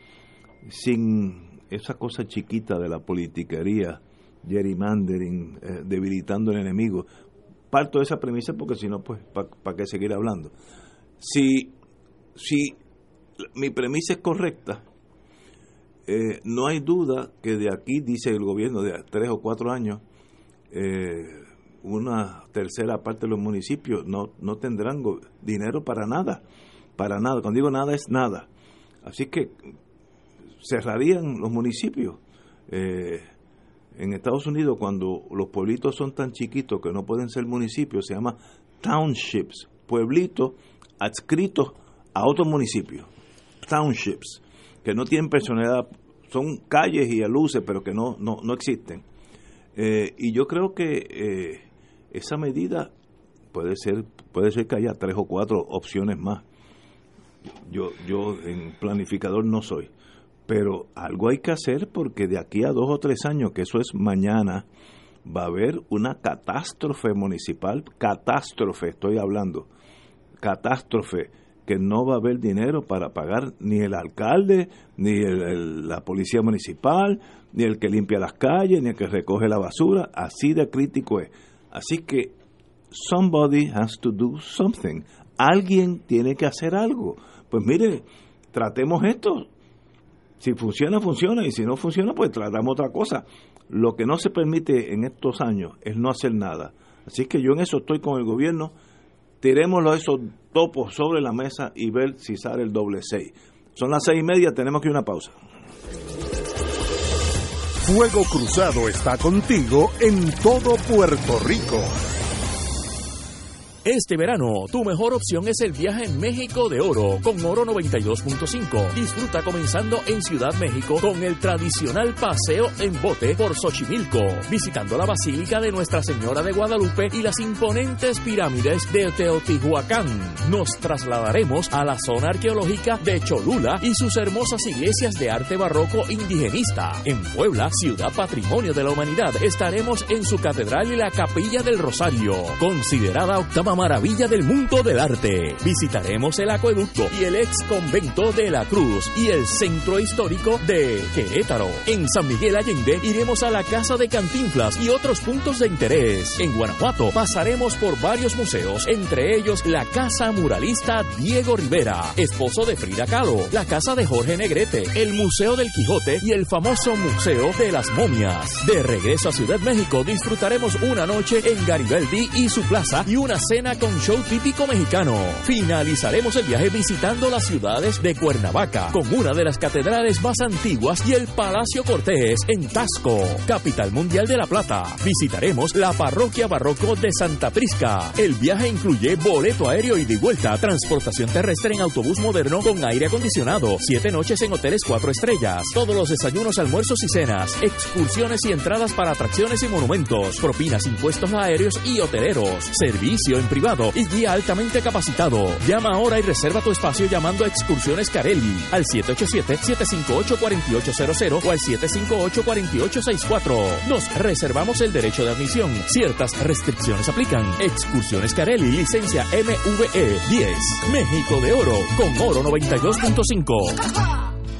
A: sin esa cosa chiquita de la politiquería, gerrymandering, eh, debilitando al enemigo. Parto de esa premisa porque si no, pues, ¿para qué seguir hablando? Si, si mi premisa es correcta, eh, no hay duda que de aquí, dice el gobierno, de tres o cuatro años, eh, una tercera parte de los municipios no, no tendrán dinero para nada, para nada. Cuando digo nada es nada. Así que cerrarían los municipios. Eh, en Estados Unidos, cuando los pueblitos son tan chiquitos que no pueden ser municipios, se llama townships, pueblitos adscritos a otros municipios, townships, que no tienen personalidad, son calles y luces, pero que no, no, no existen. Eh, y yo creo que eh, esa medida puede ser, puede ser que haya tres o cuatro opciones más. Yo, yo en planificador no soy pero algo hay que hacer porque de aquí a dos o tres años, que eso es mañana, va a haber una catástrofe municipal, catástrofe estoy hablando, catástrofe, que no va a haber dinero para pagar ni el alcalde, ni la policía municipal, ni el que limpia las calles, ni el que recoge la basura, así de crítico es. Así que somebody has to do something. Alguien tiene que hacer algo. Pues mire, tratemos esto, si funciona, funciona, y si no funciona, pues tratamos otra cosa. Lo que no se permite en estos años es no hacer nada. Así que yo en eso estoy con el gobierno. Tirémoslo esos topos sobre la mesa y ver si sale el doble seis. Son las seis y media, tenemos que ir a una pausa.
G: Fuego Cruzado está contigo en todo Puerto Rico.
D: Este verano, tu mejor opción es el viaje en México de Oro con Oro 92.5. Disfruta comenzando en Ciudad México con el tradicional paseo en bote por Xochimilco, visitando la Basílica de Nuestra Señora de Guadalupe y las imponentes pirámides de Teotihuacán. Nos trasladaremos a la zona arqueológica de Cholula y sus hermosas iglesias de arte barroco indigenista. En Puebla, ciudad patrimonio de la humanidad, estaremos en su catedral y la capilla del Rosario, considerada octava maravilla del mundo del arte. Visitaremos el acueducto y el ex convento de la Cruz y el centro histórico de Querétaro. En San Miguel Allende iremos a la casa de Cantinflas y otros puntos de interés. En Guanajuato pasaremos por varios museos, entre ellos la Casa Muralista Diego Rivera, esposo de Frida Kahlo, la Casa de Jorge Negrete, el Museo del Quijote y el famoso Museo de las Momias. De regreso a Ciudad México disfrutaremos una noche en Garibaldi y su plaza y una cena con show típico mexicano. Finalizaremos el viaje visitando las ciudades de Cuernavaca, con una de las catedrales más antiguas y el Palacio Cortés en Tasco, capital mundial de La Plata. Visitaremos la parroquia barroco de Santa Prisca. El viaje incluye boleto aéreo y de vuelta, transportación terrestre en autobús moderno con aire acondicionado, siete noches en hoteles cuatro estrellas, todos los desayunos, almuerzos y cenas, excursiones y entradas para atracciones y monumentos, propinas, impuestos aéreos y hoteleros, servicio en privado y guía altamente capacitado. Llama ahora y reserva tu espacio llamando a Excursiones Carelli al 787-758-4800 o al 758-4864. Nos reservamos el derecho de admisión. Ciertas restricciones aplican. Excursiones Carelli, licencia MVE 10. México de Oro con Oro 92.5.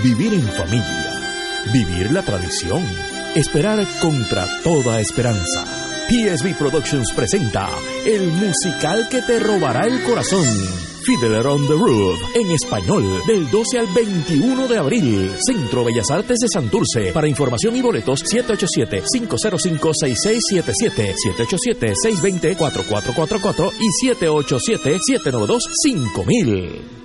D: Vivir en familia, vivir la tradición, esperar contra toda esperanza. PSB Productions presenta el musical que te robará el corazón. Fiddler on the Roof, en español, del 12 al 21 de abril. Centro Bellas Artes de Santurce. Para información y boletos, 787-505-6677, 787-620-4444 y 787-792-5000.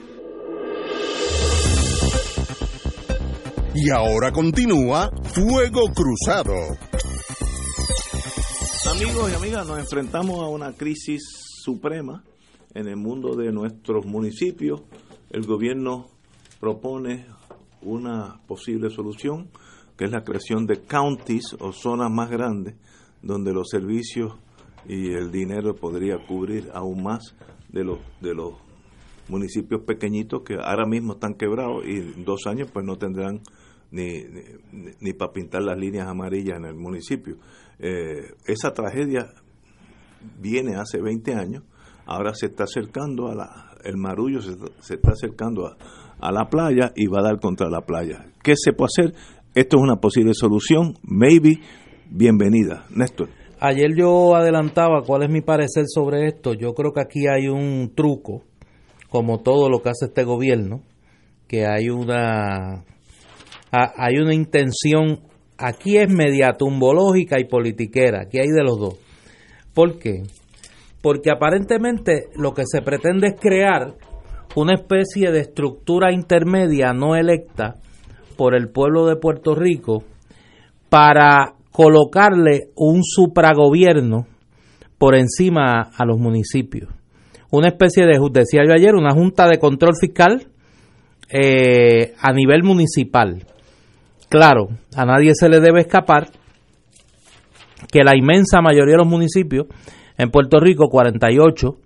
G: Y ahora continúa Fuego Cruzado.
A: Amigos y amigas, nos enfrentamos a una crisis suprema en el mundo de nuestros municipios. El gobierno propone una posible solución, que es la creación de counties o zonas más grandes, donde los servicios y el dinero podría cubrir aún más de los, de los municipios pequeñitos que ahora mismo están quebrados y en dos años pues no tendrán ni, ni, para pintar las líneas amarillas en el municipio. Eh, esa tragedia viene hace 20 años, ahora se está acercando a la, el marullo se, se está acercando a, a, la playa y va a dar contra la playa. ¿Qué se puede hacer? Esto es una posible solución, maybe, bienvenida. Néstor.
B: Ayer yo adelantaba cuál es mi parecer sobre esto. Yo creo que aquí hay un truco, como todo lo que hace este gobierno, que hay una hay una intención, aquí es mediatumbológica y politiquera, aquí hay de los dos. ¿Por qué? Porque aparentemente lo que se pretende es crear una especie de estructura intermedia no electa por el pueblo de Puerto Rico para colocarle un supragobierno por encima a los municipios. Una especie de, decía yo ayer, una junta de control fiscal eh, a nivel municipal. Claro, a nadie se le debe escapar que la inmensa mayoría de los municipios en Puerto Rico, 48,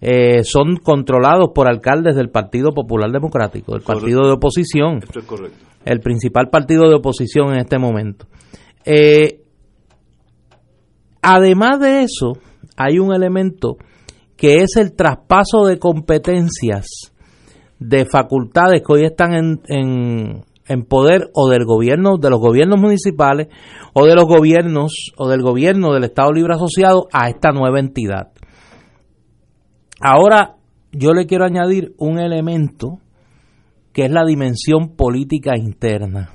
B: eh, son controlados por alcaldes del Partido Popular Democrático, el partido de oposición.
A: Esto es correcto.
B: El principal partido de oposición en este momento. Eh, además de eso, hay un elemento que es el traspaso de competencias de facultades que hoy están en, en poder o del gobierno, de los gobiernos municipales o de los gobiernos o del gobierno del Estado Libre Asociado a esta nueva entidad. Ahora yo le quiero añadir un elemento que es la dimensión política interna.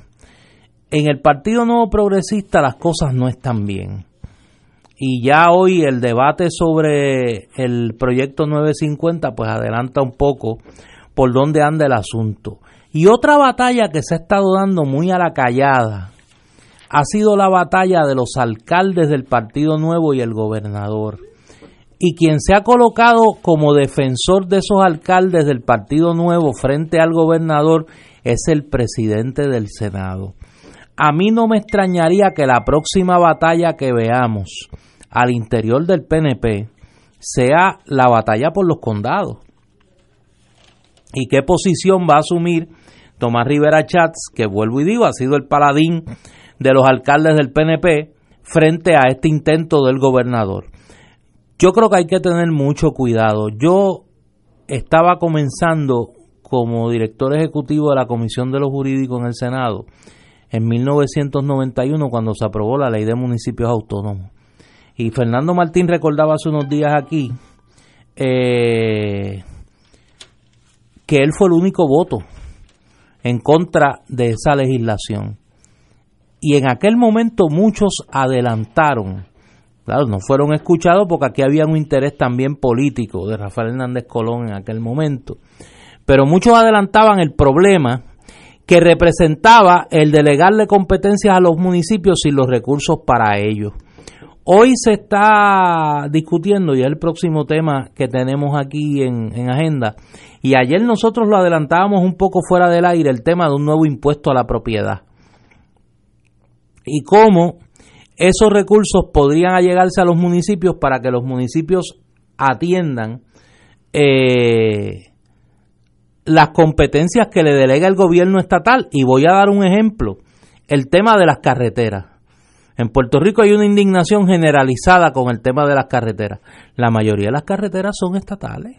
B: En el Partido Nuevo Progresista las cosas no están bien. Y ya hoy el debate sobre el proyecto 950 pues adelanta un poco por dónde anda el asunto. Y otra batalla que se ha estado dando muy a la callada ha sido la batalla de los alcaldes del Partido Nuevo y el gobernador. Y quien se ha colocado como defensor de esos alcaldes del Partido Nuevo frente al gobernador es el presidente del Senado. A mí no me extrañaría que la próxima batalla que veamos al interior del PNP sea la batalla por los condados. ¿Y qué posición va a asumir Tomás Rivera Chats, que vuelvo y digo, ha sido el paladín de los alcaldes del PNP frente a este intento del gobernador? Yo creo que hay que tener mucho cuidado. Yo estaba comenzando como director ejecutivo de la Comisión de los Jurídicos en el Senado en 1991 cuando se aprobó la ley de municipios autónomos. Y Fernando Martín recordaba hace unos días aquí eh, que él fue el único voto en contra de esa legislación. Y en aquel momento muchos adelantaron, claro, no fueron escuchados porque aquí había un interés también político de Rafael Hernández Colón en aquel momento, pero muchos adelantaban el problema que representaba el delegarle competencias a los municipios sin los recursos para ello. Hoy se está discutiendo, y es el próximo tema que tenemos aquí en, en, agenda, y ayer nosotros lo adelantábamos un poco fuera del aire, el tema de un nuevo impuesto a la propiedad. Y cómo esos recursos podrían allegarse a los municipios para que los municipios atiendan eh, las competencias que le delega el gobierno estatal. Y voy a dar un ejemplo, el tema de las carreteras. En Puerto Rico hay una indignación generalizada con el tema de las carreteras. La mayoría de las carreteras son estatales,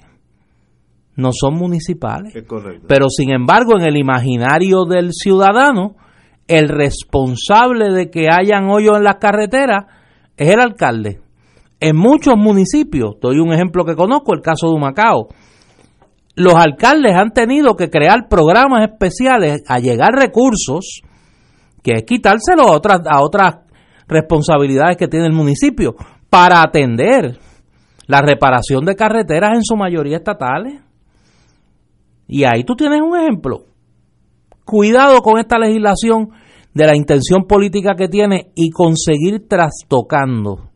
B: no son municipales. Pero sin embargo, en el imaginario del ciudadano, el responsable de que hayan hoyos en las carreteras es el alcalde. En muchos municipios, doy un ejemplo que conozco, el caso de Humacao, los alcaldes han tenido que crear programas especiales a llegar recursos, que es quitárselo a otras, a otras responsabilidades que tiene el municipio, para atender la reparación de carreteras en su mayoría estatales. Y ahí tú tienes un ejemplo. Cuidado con esta legislación de la intención política que tiene y conseguir trastocando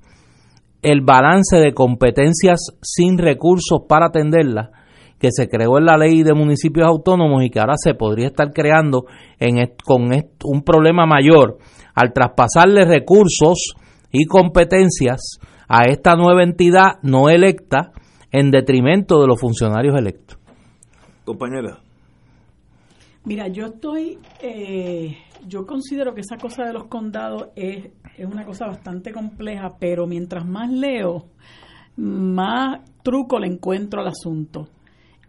B: el balance de competencias sin recursos para atenderlas que se creó en la ley de municipios autónomos y que ahora se podría estar creando en, con un problema mayor al traspasarle recursos y competencias a esta nueva entidad no electa en detrimento de los funcionarios electos.
A: Compañera.
C: Mira, yo estoy, eh, yo considero que esa cosa de los condados es, es una cosa bastante compleja, pero mientras más leo, más truco le encuentro al asunto.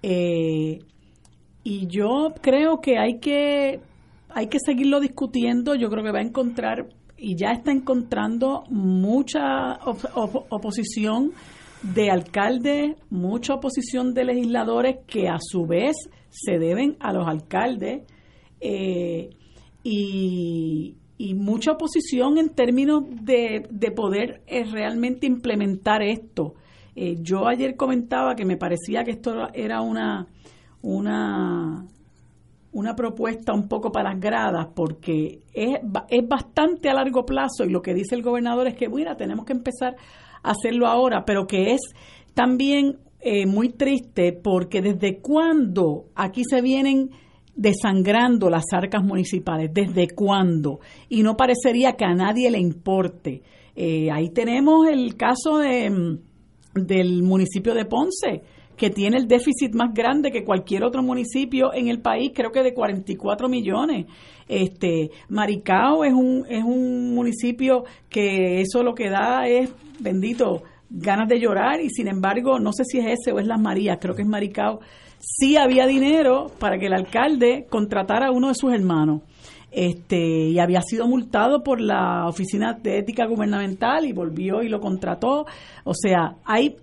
C: Eh, y yo creo que hay que hay que seguirlo discutiendo. Yo creo que va a encontrar y ya está encontrando mucha oposición de alcaldes, mucha oposición de legisladores que a su vez se deben a los alcaldes eh, y, mucha oposición en términos de, de poder eh, realmente implementar esto. Eh, yo ayer comentaba que me parecía que esto era una, una, una propuesta un poco para las gradas porque es, es bastante a largo plazo y lo que dice el gobernador es que, mira, tenemos que empezar a hacerlo ahora, pero que es también eh, muy triste porque desde cuándo aquí se vienen desangrando las arcas municipales, desde cuándo, y no parecería que a nadie le importe. Eh, ahí tenemos el caso de mm, del municipio de Ponce, que tiene el déficit más grande que cualquier otro municipio en el país, creo que de 44 millones. Este, Maricao es un, es un municipio que eso lo que da es, bendito, ganas de llorar y sin embargo, no sé si es ese o es Las Marías, creo que es Maricao, sí había dinero para que el alcalde contratara a uno de sus hermanos. Este, y había sido multado por la Oficina de Ética Gubernamental y volvió y lo contrató. O sea, hay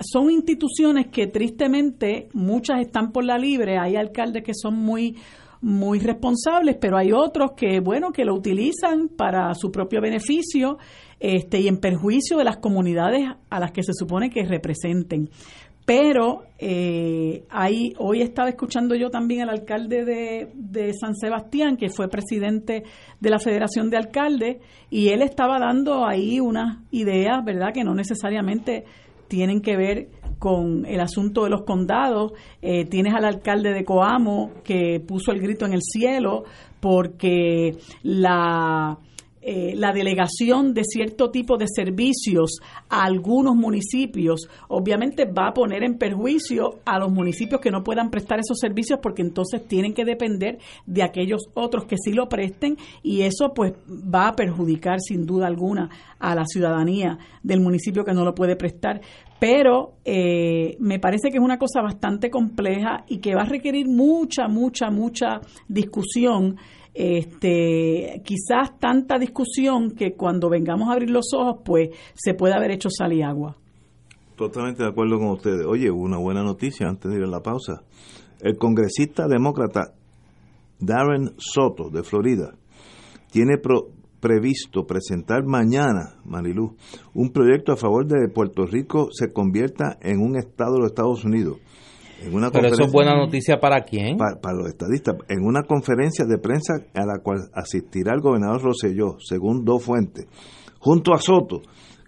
C: son instituciones que tristemente muchas están por la libre, hay alcaldes que son muy muy responsables, pero hay otros que bueno que lo utilizan para su propio beneficio este y en perjuicio de las comunidades a las que se supone que representen. Pero eh, ahí, hoy estaba escuchando yo también al alcalde de, San Sebastián, que fue presidente de la Federación de Alcaldes, y él estaba dando ahí unas ideas, ¿verdad?, que no necesariamente tienen que ver con el asunto de los condados. Eh, tienes al alcalde de Coamo que puso el grito en el cielo porque la eh, la delegación de cierto tipo de servicios a algunos municipios, obviamente va a poner en perjuicio a los municipios que no puedan prestar esos servicios porque entonces tienen que depender de aquellos otros que sí lo presten y eso pues va a perjudicar sin duda alguna a la ciudadanía del municipio que no lo puede prestar. Pero eh, me parece que es una cosa bastante compleja y que va a requerir mucha, mucha, mucha discusión este, quizás tanta discusión que cuando vengamos a abrir los ojos, pues se puede haber hecho sal y agua.
A: Totalmente de acuerdo con ustedes. Oye, una buena noticia antes de ir a la pausa. El congresista demócrata Darren Soto, de Florida, tiene previsto presentar mañana, Marilú, un proyecto a favor de que Puerto Rico se convierta en un estado de los Estados Unidos.
B: Pero eso es buena noticia para quién?
A: Para, los estadistas. En una conferencia de prensa a la cual asistirá el gobernador Rosselló, según dos fuentes, junto a Soto,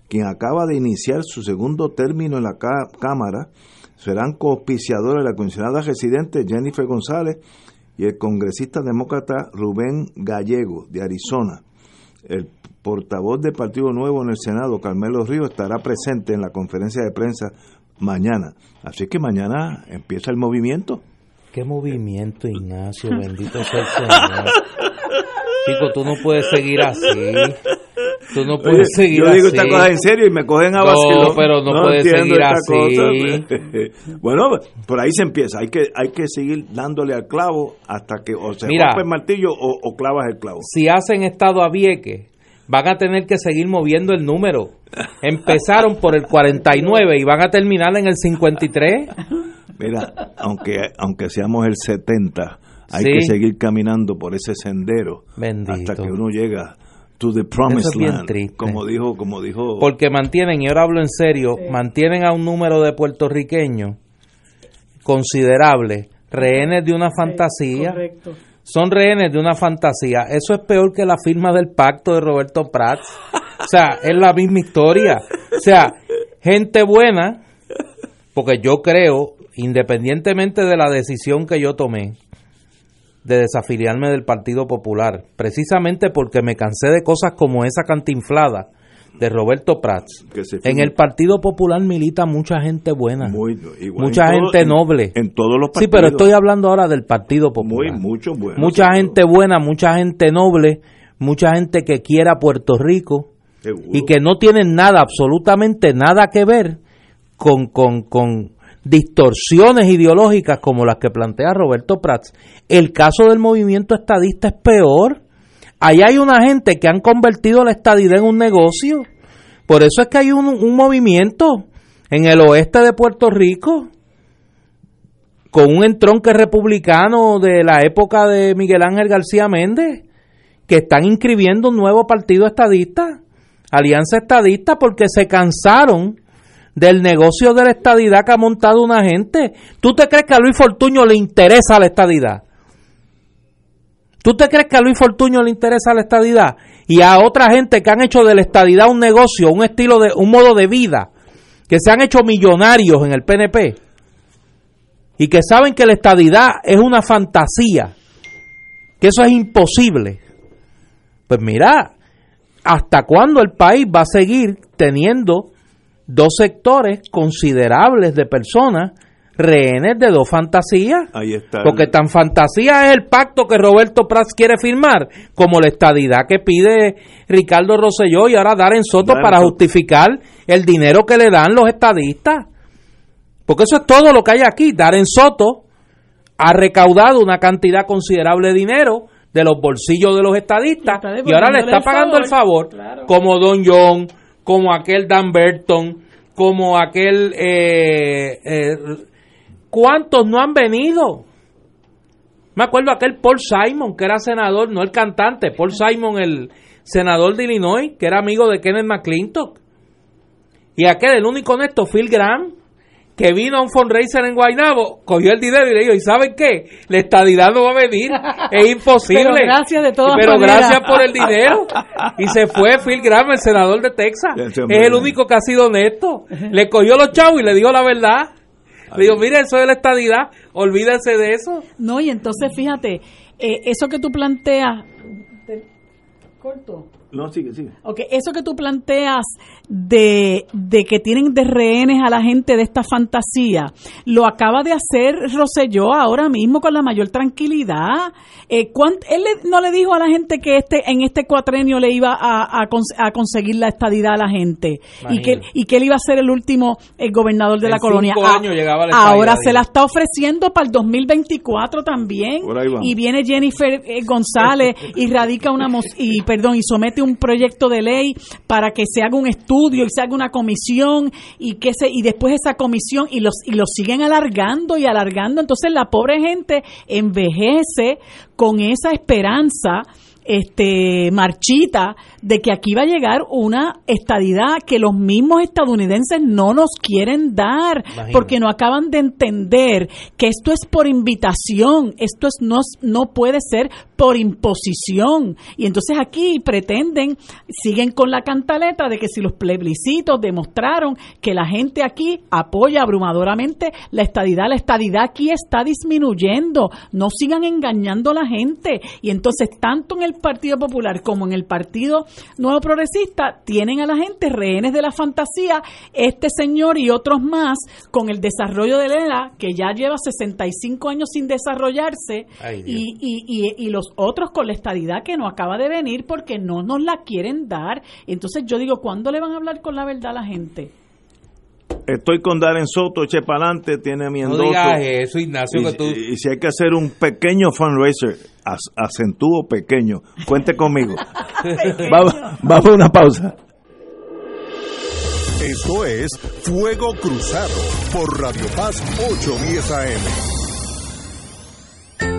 A: quien acaba de iniciar su segundo término en la Cámara, serán coauspiciadores la comisionada residente Jennifer González y el congresista demócrata Rubén Gallego, de Arizona. El portavoz del Partido Nuevo en el Senado, Carmelo Ríos, estará presente en la conferencia de prensa mañana. Así que mañana empieza el movimiento.
B: ¿Qué movimiento, Ignacio? Bendito sea el Señor. Chico, tú no puedes seguir así. Tú no puedes seguir
A: yo digo esta cosa en serio y me cogen a vacío.
B: No, pero no, puedes seguir así.
A: bueno, por ahí se empieza. Hay que hay que seguir dándole al clavo hasta que o se rompe el martillo o, o, clavas el clavo.
B: Si hacen estado a Vieques, van a tener que seguir moviendo el número. Empezaron por el 49 y van a terminar en el 53.
A: Mira, aunque, aunque seamos el 70, hay que seguir caminando por ese sendero hasta que uno llega to the promised land, como dijo, como dijo.
B: Porque mantienen, y ahora hablo en serio, mantienen a un número de puertorriqueños considerable, rehenes de una fantasía. Correcto son rehenes de una fantasía. Eso es peor que la firma del pacto de Roberto Prats. O sea, es la misma historia. O sea, gente buena, porque yo creo, independientemente de la decisión que yo tomé de desafiliarme del Partido Popular, precisamente porque me cansé de cosas como esa cantinflada, de Roberto Prats. En el Partido Popular milita mucha gente buena, mucha gente noble.
A: En, todos los
B: partidos. Sí, pero estoy hablando ahora del Partido Popular.
A: mucho
B: mucha gente buena, mucha gente noble, mucha gente que quiera Puerto Rico y que no tienen nada, absolutamente nada que ver con, con, con distorsiones ideológicas como las que plantea Roberto Prats. El caso del movimiento estadista es peor Ahí hay una gente que han convertido la estadidad en un negocio. Por eso es que hay un, movimiento en el oeste de Puerto Rico con un entronque republicano de la época de Miguel Ángel García Méndez, que están inscribiendo un nuevo partido estadista, Alianza Estadista, porque se cansaron del negocio de la estadidad que ha montado una gente. ¿Tú te crees que a Luis Fortuño le interesa la estadidad? ¿Tú te crees que a Luis Fortuño le interesa la estadidad? Y a otra gente que han hecho de la estadidad un negocio, un estilo de, un modo de vida, que se han hecho millonarios en el PNP y que saben que la estadidad es una fantasía, que eso es imposible. Pues mira, ¿hasta cuándo el país va a seguir teniendo dos sectores considerables de personas rehenes de dos fantasías.
A: Ahí está.
B: Porque tan fantasía es el pacto que Roberto Prats quiere firmar, como la estadidad que pide Ricardo Rosselló y ahora Darren Soto para justificar el dinero que le dan los estadistas. Porque eso es todo lo que hay aquí. Darren Soto ha recaudado una cantidad considerable de dinero de los bolsillos de los estadistas y ahora le está pagando el favor, como Don John, como aquel Dan Burton, como aquel... Eh, eh, ¿Cuántos no han venido? Me acuerdo aquel Paul Simon, que era senador, no el cantante, Paul Simon, el senador de Illinois, que era amigo de Kenneth McClintock. Y aquel, el único honesto, Phil Graham, que vino a un fundraiser en Guaynabo, cogió el dinero y le dijo, ¿y saben qué? La estadidad no va a venir, es imposible. Pero
C: gracias de todas
B: Pero gracias por el dinero. Y se fue Phil Graham, el senador de Texas. Es el único que ha sido honesto. Le cogió los chavos y le dijo la verdad. Le dijo, mire, eso es la estadidad, olvídense de eso.
C: No, y entonces fíjate, eh, eso que tú planteas... Corto.
A: No, sigue, sigue.
C: Ok, eso que tú planteas de, de, que tienen de rehenes a la gente de esta fantasía, lo acaba de hacer Roselló ahora mismo con la mayor tranquilidad. Eh, él no le dijo a la gente que este en este cuatrenio le iba a, a, conseguir la estadidad a la gente y que, y que él iba a ser el último el gobernador de la colonia.
B: Ah,
C: ahora se la está ofreciendo para el 2024 también. Y viene Jennifer eh, González y radica una y perdón y somete un proyecto de ley para que se haga un estudio y se haga una comisión y que se y después esa comisión y los y los siguen alargando y alargando, entonces la pobre gente envejece con esa esperanza este marchita de que aquí va a llegar una estadidad que los mismos estadounidenses no nos quieren dar porque no acaban de entender que esto es por invitación, esto es no no puede ser por imposición. Y entonces aquí pretenden siguen con la cantaleta de que si los plebiscitos demostraron que la gente aquí apoya abrumadoramente la estadidad, la estadidad aquí está disminuyendo, no sigan engañando a la gente. Y entonces tanto en el Partido Popular como en el Partido Nuevo Progresista tienen a la gente rehenes de la fantasía, este señor y otros más con el desarrollo de Lela, que ya lleva 65 años sin desarrollarse, y, y, y, los otros con la estadidad que no acaba de venir porque no nos la quieren dar. Entonces yo digo, ¿cuándo le van a hablar con la verdad a la gente?
A: estoy con Darren Soto, eche para adelante, tiene mi endoso.
B: No eso, Ignacio,
A: y, si hay que hacer un pequeño fundraiser, acentúo pequeño, cuente conmigo. vamos, vamos a una pausa.
G: Esto es Fuego Cruzado por Radio Paz 810 AM.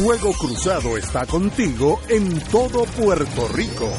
G: Fuego Cruzado está contigo en todo Puerto Rico.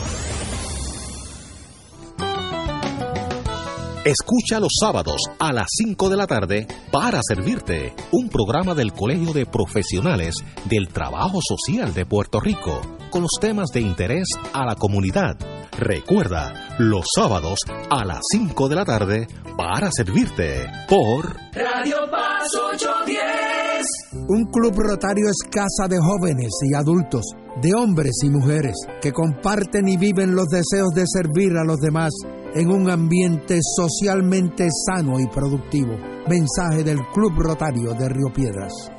L: Escucha los sábados a las 5 de la tarde para servirte un programa del Colegio de Profesionales del Trabajo Social de Puerto Rico con los temas de interés a la comunidad. Recuerda, los sábados a las 5 de la tarde para servirte por
N: Radio Paz 810.
M: Un club rotario es casa de jóvenes y adultos, de hombres y mujeres que comparten y viven los deseos de servir a los demás en un ambiente socialmente sano y productivo. Mensaje del Club Rotario de Río Piedras.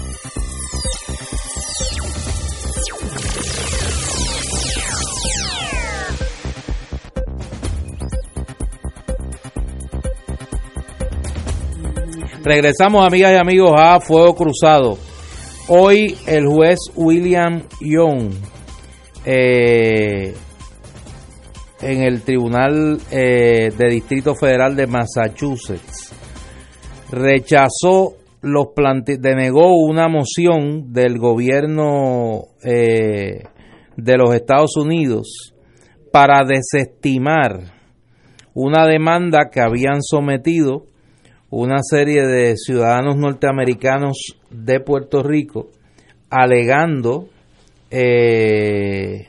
B: Regresamos, amigas y amigos, a Fuego Cruzado. Hoy el juez William Young eh, en el Tribunal eh, de Distrito Federal de Massachusetts rechazó los plante denegó una moción del gobierno eh, de los Estados Unidos para desestimar una demanda que habían sometido una serie de ciudadanos norteamericanos de Puerto Rico alegando eh,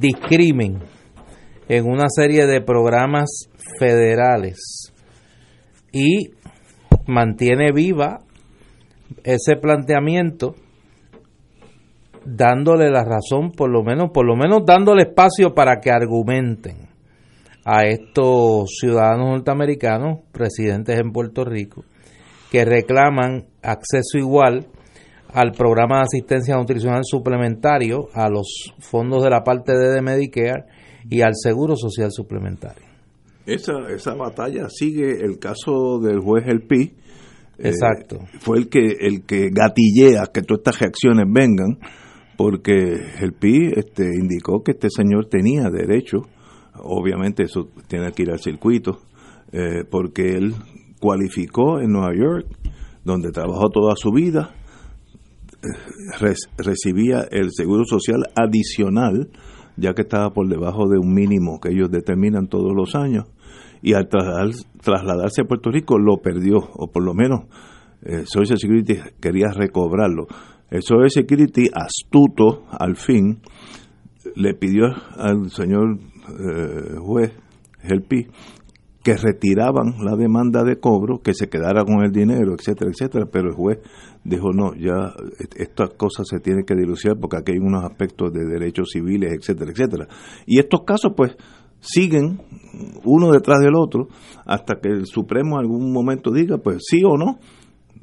B: discrimen en una serie de programas federales y mantiene viva ese planteamiento dándole la razón por lo menos por lo menos dándole espacio para que argumenten a estos ciudadanos norteamericanos, residentes en Puerto Rico, que reclaman acceso igual al programa de asistencia nutricional suplementario, a los fondos de la parte D de Medicare y al seguro social suplementario.
A: Esa, esa batalla sigue el caso del juez El Pi.
B: Eh, Exacto.
A: fue el que, el que gatillea que todas estas reacciones vengan, porque el Pi este, indicó que este señor tenía derecho obviamente eso tiene que ir al circuito, eh, porque él cualificó en Nueva York, donde trabajó toda su vida, eh, recibía el seguro social adicional, ya que estaba por debajo de un mínimo que ellos determinan todos los años, y al trasladarse a Puerto Rico lo perdió, o por lo menos eh, Social Security quería recobrarlo. El Social Security, astuto al fin, le pidió al señor eh, juez, Helpi, que retiraban la demanda de cobro, que se quedara con el dinero, etcétera, etcétera, pero el juez dijo no, ya estas cosas se tienen que dilucidar porque aquí hay unos aspectos de derechos civiles, etcétera, etcétera. Y estos casos pues siguen uno detrás del otro hasta que el Supremo en algún momento diga pues sí o no.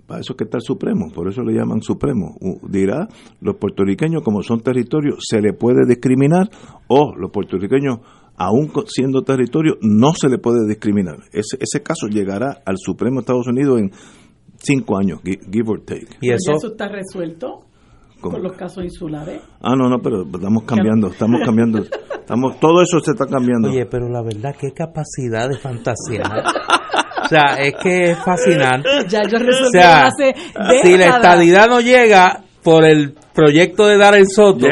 A: Para eso que está el Supremo, por eso le llaman Supremo. Dirá, los puertorriqueños como son territorios se le puede discriminar o los puertorriqueños aún siendo territorio, no se le puede discriminar. Ese, ese caso llegará al Supremo de Estados Unidos en cinco años, give or take.
C: ¿Y eso, está resuelto? con los casos insulares.
A: Ah, no, no, pero estamos cambiando, estamos cambiando. estamos Todo eso se está cambiando.
B: Oye, pero la verdad, qué capacidad de fantasía. o sea, es que es fascinante.
C: Ya yo resolví o sea, hace
B: Si la estadidad no llega por el proyecto de Dar el Soto,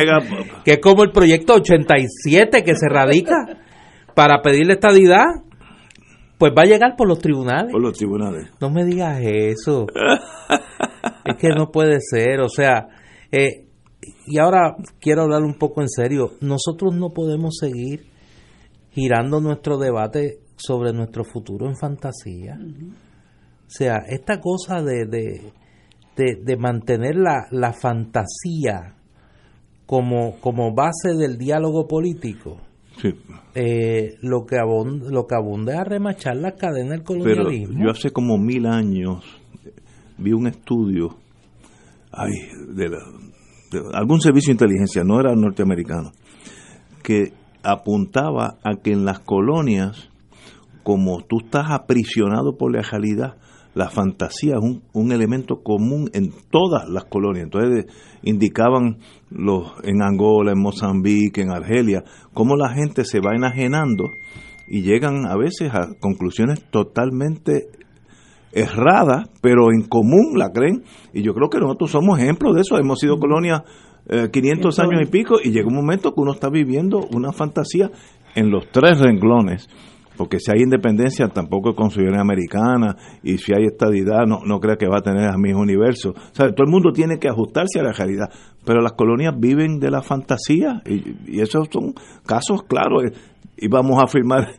B: que es como el proyecto 87 que se radica para pedirle estadidad, pues va a llegar por los tribunales.
A: Por los tribunales.
B: No me digas eso. es que no puede ser, o sea, eh, y ahora quiero hablar un poco en serio. Nosotros no podemos seguir girando nuestro debate sobre nuestro futuro en fantasía. O sea, esta cosa de de, mantener la, la fantasía como, como base del diálogo político, eh, lo que abunde, lo que abunde a remachar la cadena del colonialismo.
A: yo hace como mil años vi un estudio ay, de, algún servicio de inteligencia, no era norteamericano, que apuntaba a que en las colonias, como tú estás aprisionado por la realidad, la fantasía es un, un, elemento común en todas las colonias. Entonces indicaban los en Angola, en Mozambique, en Argelia, cómo la gente se va enajenando y llegan a veces a conclusiones totalmente erradas, pero en común la creen. Y yo creo que nosotros somos ejemplos de eso. Hemos sido colonia 500 eh, años y pico y llega un momento que uno está viviendo una fantasía en los tres renglones porque si hay independencia tampoco es con americana y si hay estadidad no, no creo que va a tener el mismo universo. O sea, todo el mundo tiene que ajustarse a la realidad, pero las colonias viven de la fantasía y, esos son casos claros. Y vamos a firmar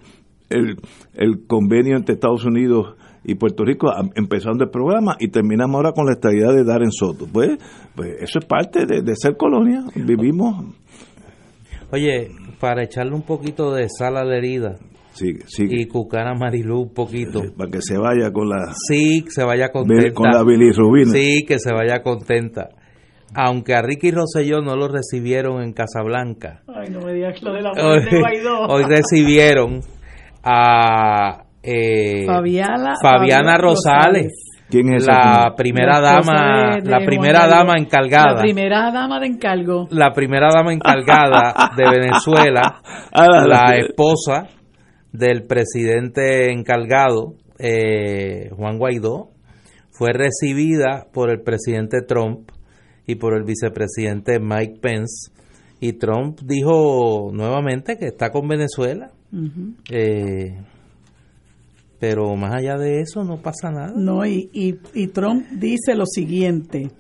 A: el, el convenio entre Estados Unidos y Puerto Rico empezando el programa y terminamos ahora con la estadidad de dar en Soto. Pues, pues eso es parte de, de ser colonia, vivimos.
B: Oye, para echarle un poquito de sal a la herida, y Cucana Marilú un poquito.
A: para que se vaya con la...
B: Sí, que se vaya contenta.
A: Con la bilirrubina.
B: Sí, que se vaya contenta. Aunque a Ricky Rosselló no lo recibieron en Casablanca.
C: Ay, no me digas lo de la hoy, de Guaidó.
B: Hoy recibieron a eh, Fabiana Rosales
A: ¿Quién es
B: la primera dama, la primera dama encargada.
C: La primera dama de encargo.
B: La primera dama encargada de Venezuela, la esposa del presidente encargado, eh, Juan Guaidó, fue recibida por el presidente Trump y por el vicepresidente Mike Pence. Y Trump dijo nuevamente que está con Venezuela. Pero más allá de eso no pasa nada.
C: No, y, y, Trump dice lo siguiente,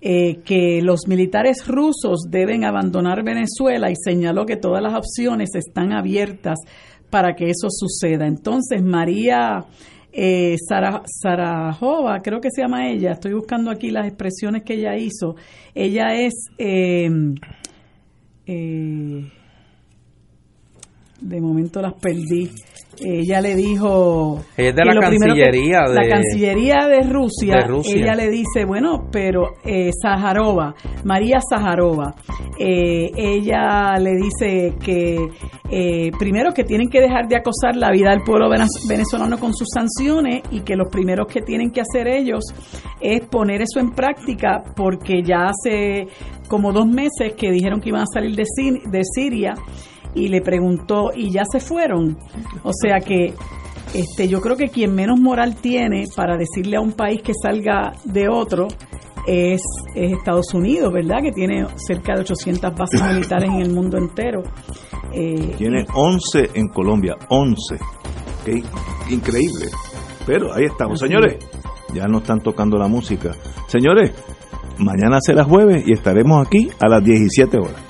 C: eh, que los militares rusos deben abandonar Venezuela y señaló que todas las opciones están abiertas para que eso suceda. Entonces, María eh, Sarajova, creo que se llama ella, estoy buscando aquí las expresiones que ella hizo, ella es... Eh, eh, de momento las perdí ella le dijo
B: ella es de la cancillería de,
C: la cancillería de Rusia, ella le dice bueno pero eh, Zaharova María Zaharova eh, ella le dice que eh, primero que tienen que dejar de acosar la vida del pueblo venezolano con sus sanciones y que los primeros que tienen que hacer ellos es poner eso en práctica porque ya hace como dos meses que dijeron que iban a salir de, de Siria y le preguntó, ¿y ya se fueron? O sea que este, yo creo que quien menos moral tiene para decirle a un país que salga de otro es, Estados Unidos, ¿verdad? Que tiene cerca de 800 bases militares en el mundo entero.
A: Eh, tiene 11 en Colombia, 11. Qué increíble. Pero ahí estamos, señores. Ya no están tocando la música. Señores, mañana será jueves y estaremos aquí a las 17 horas.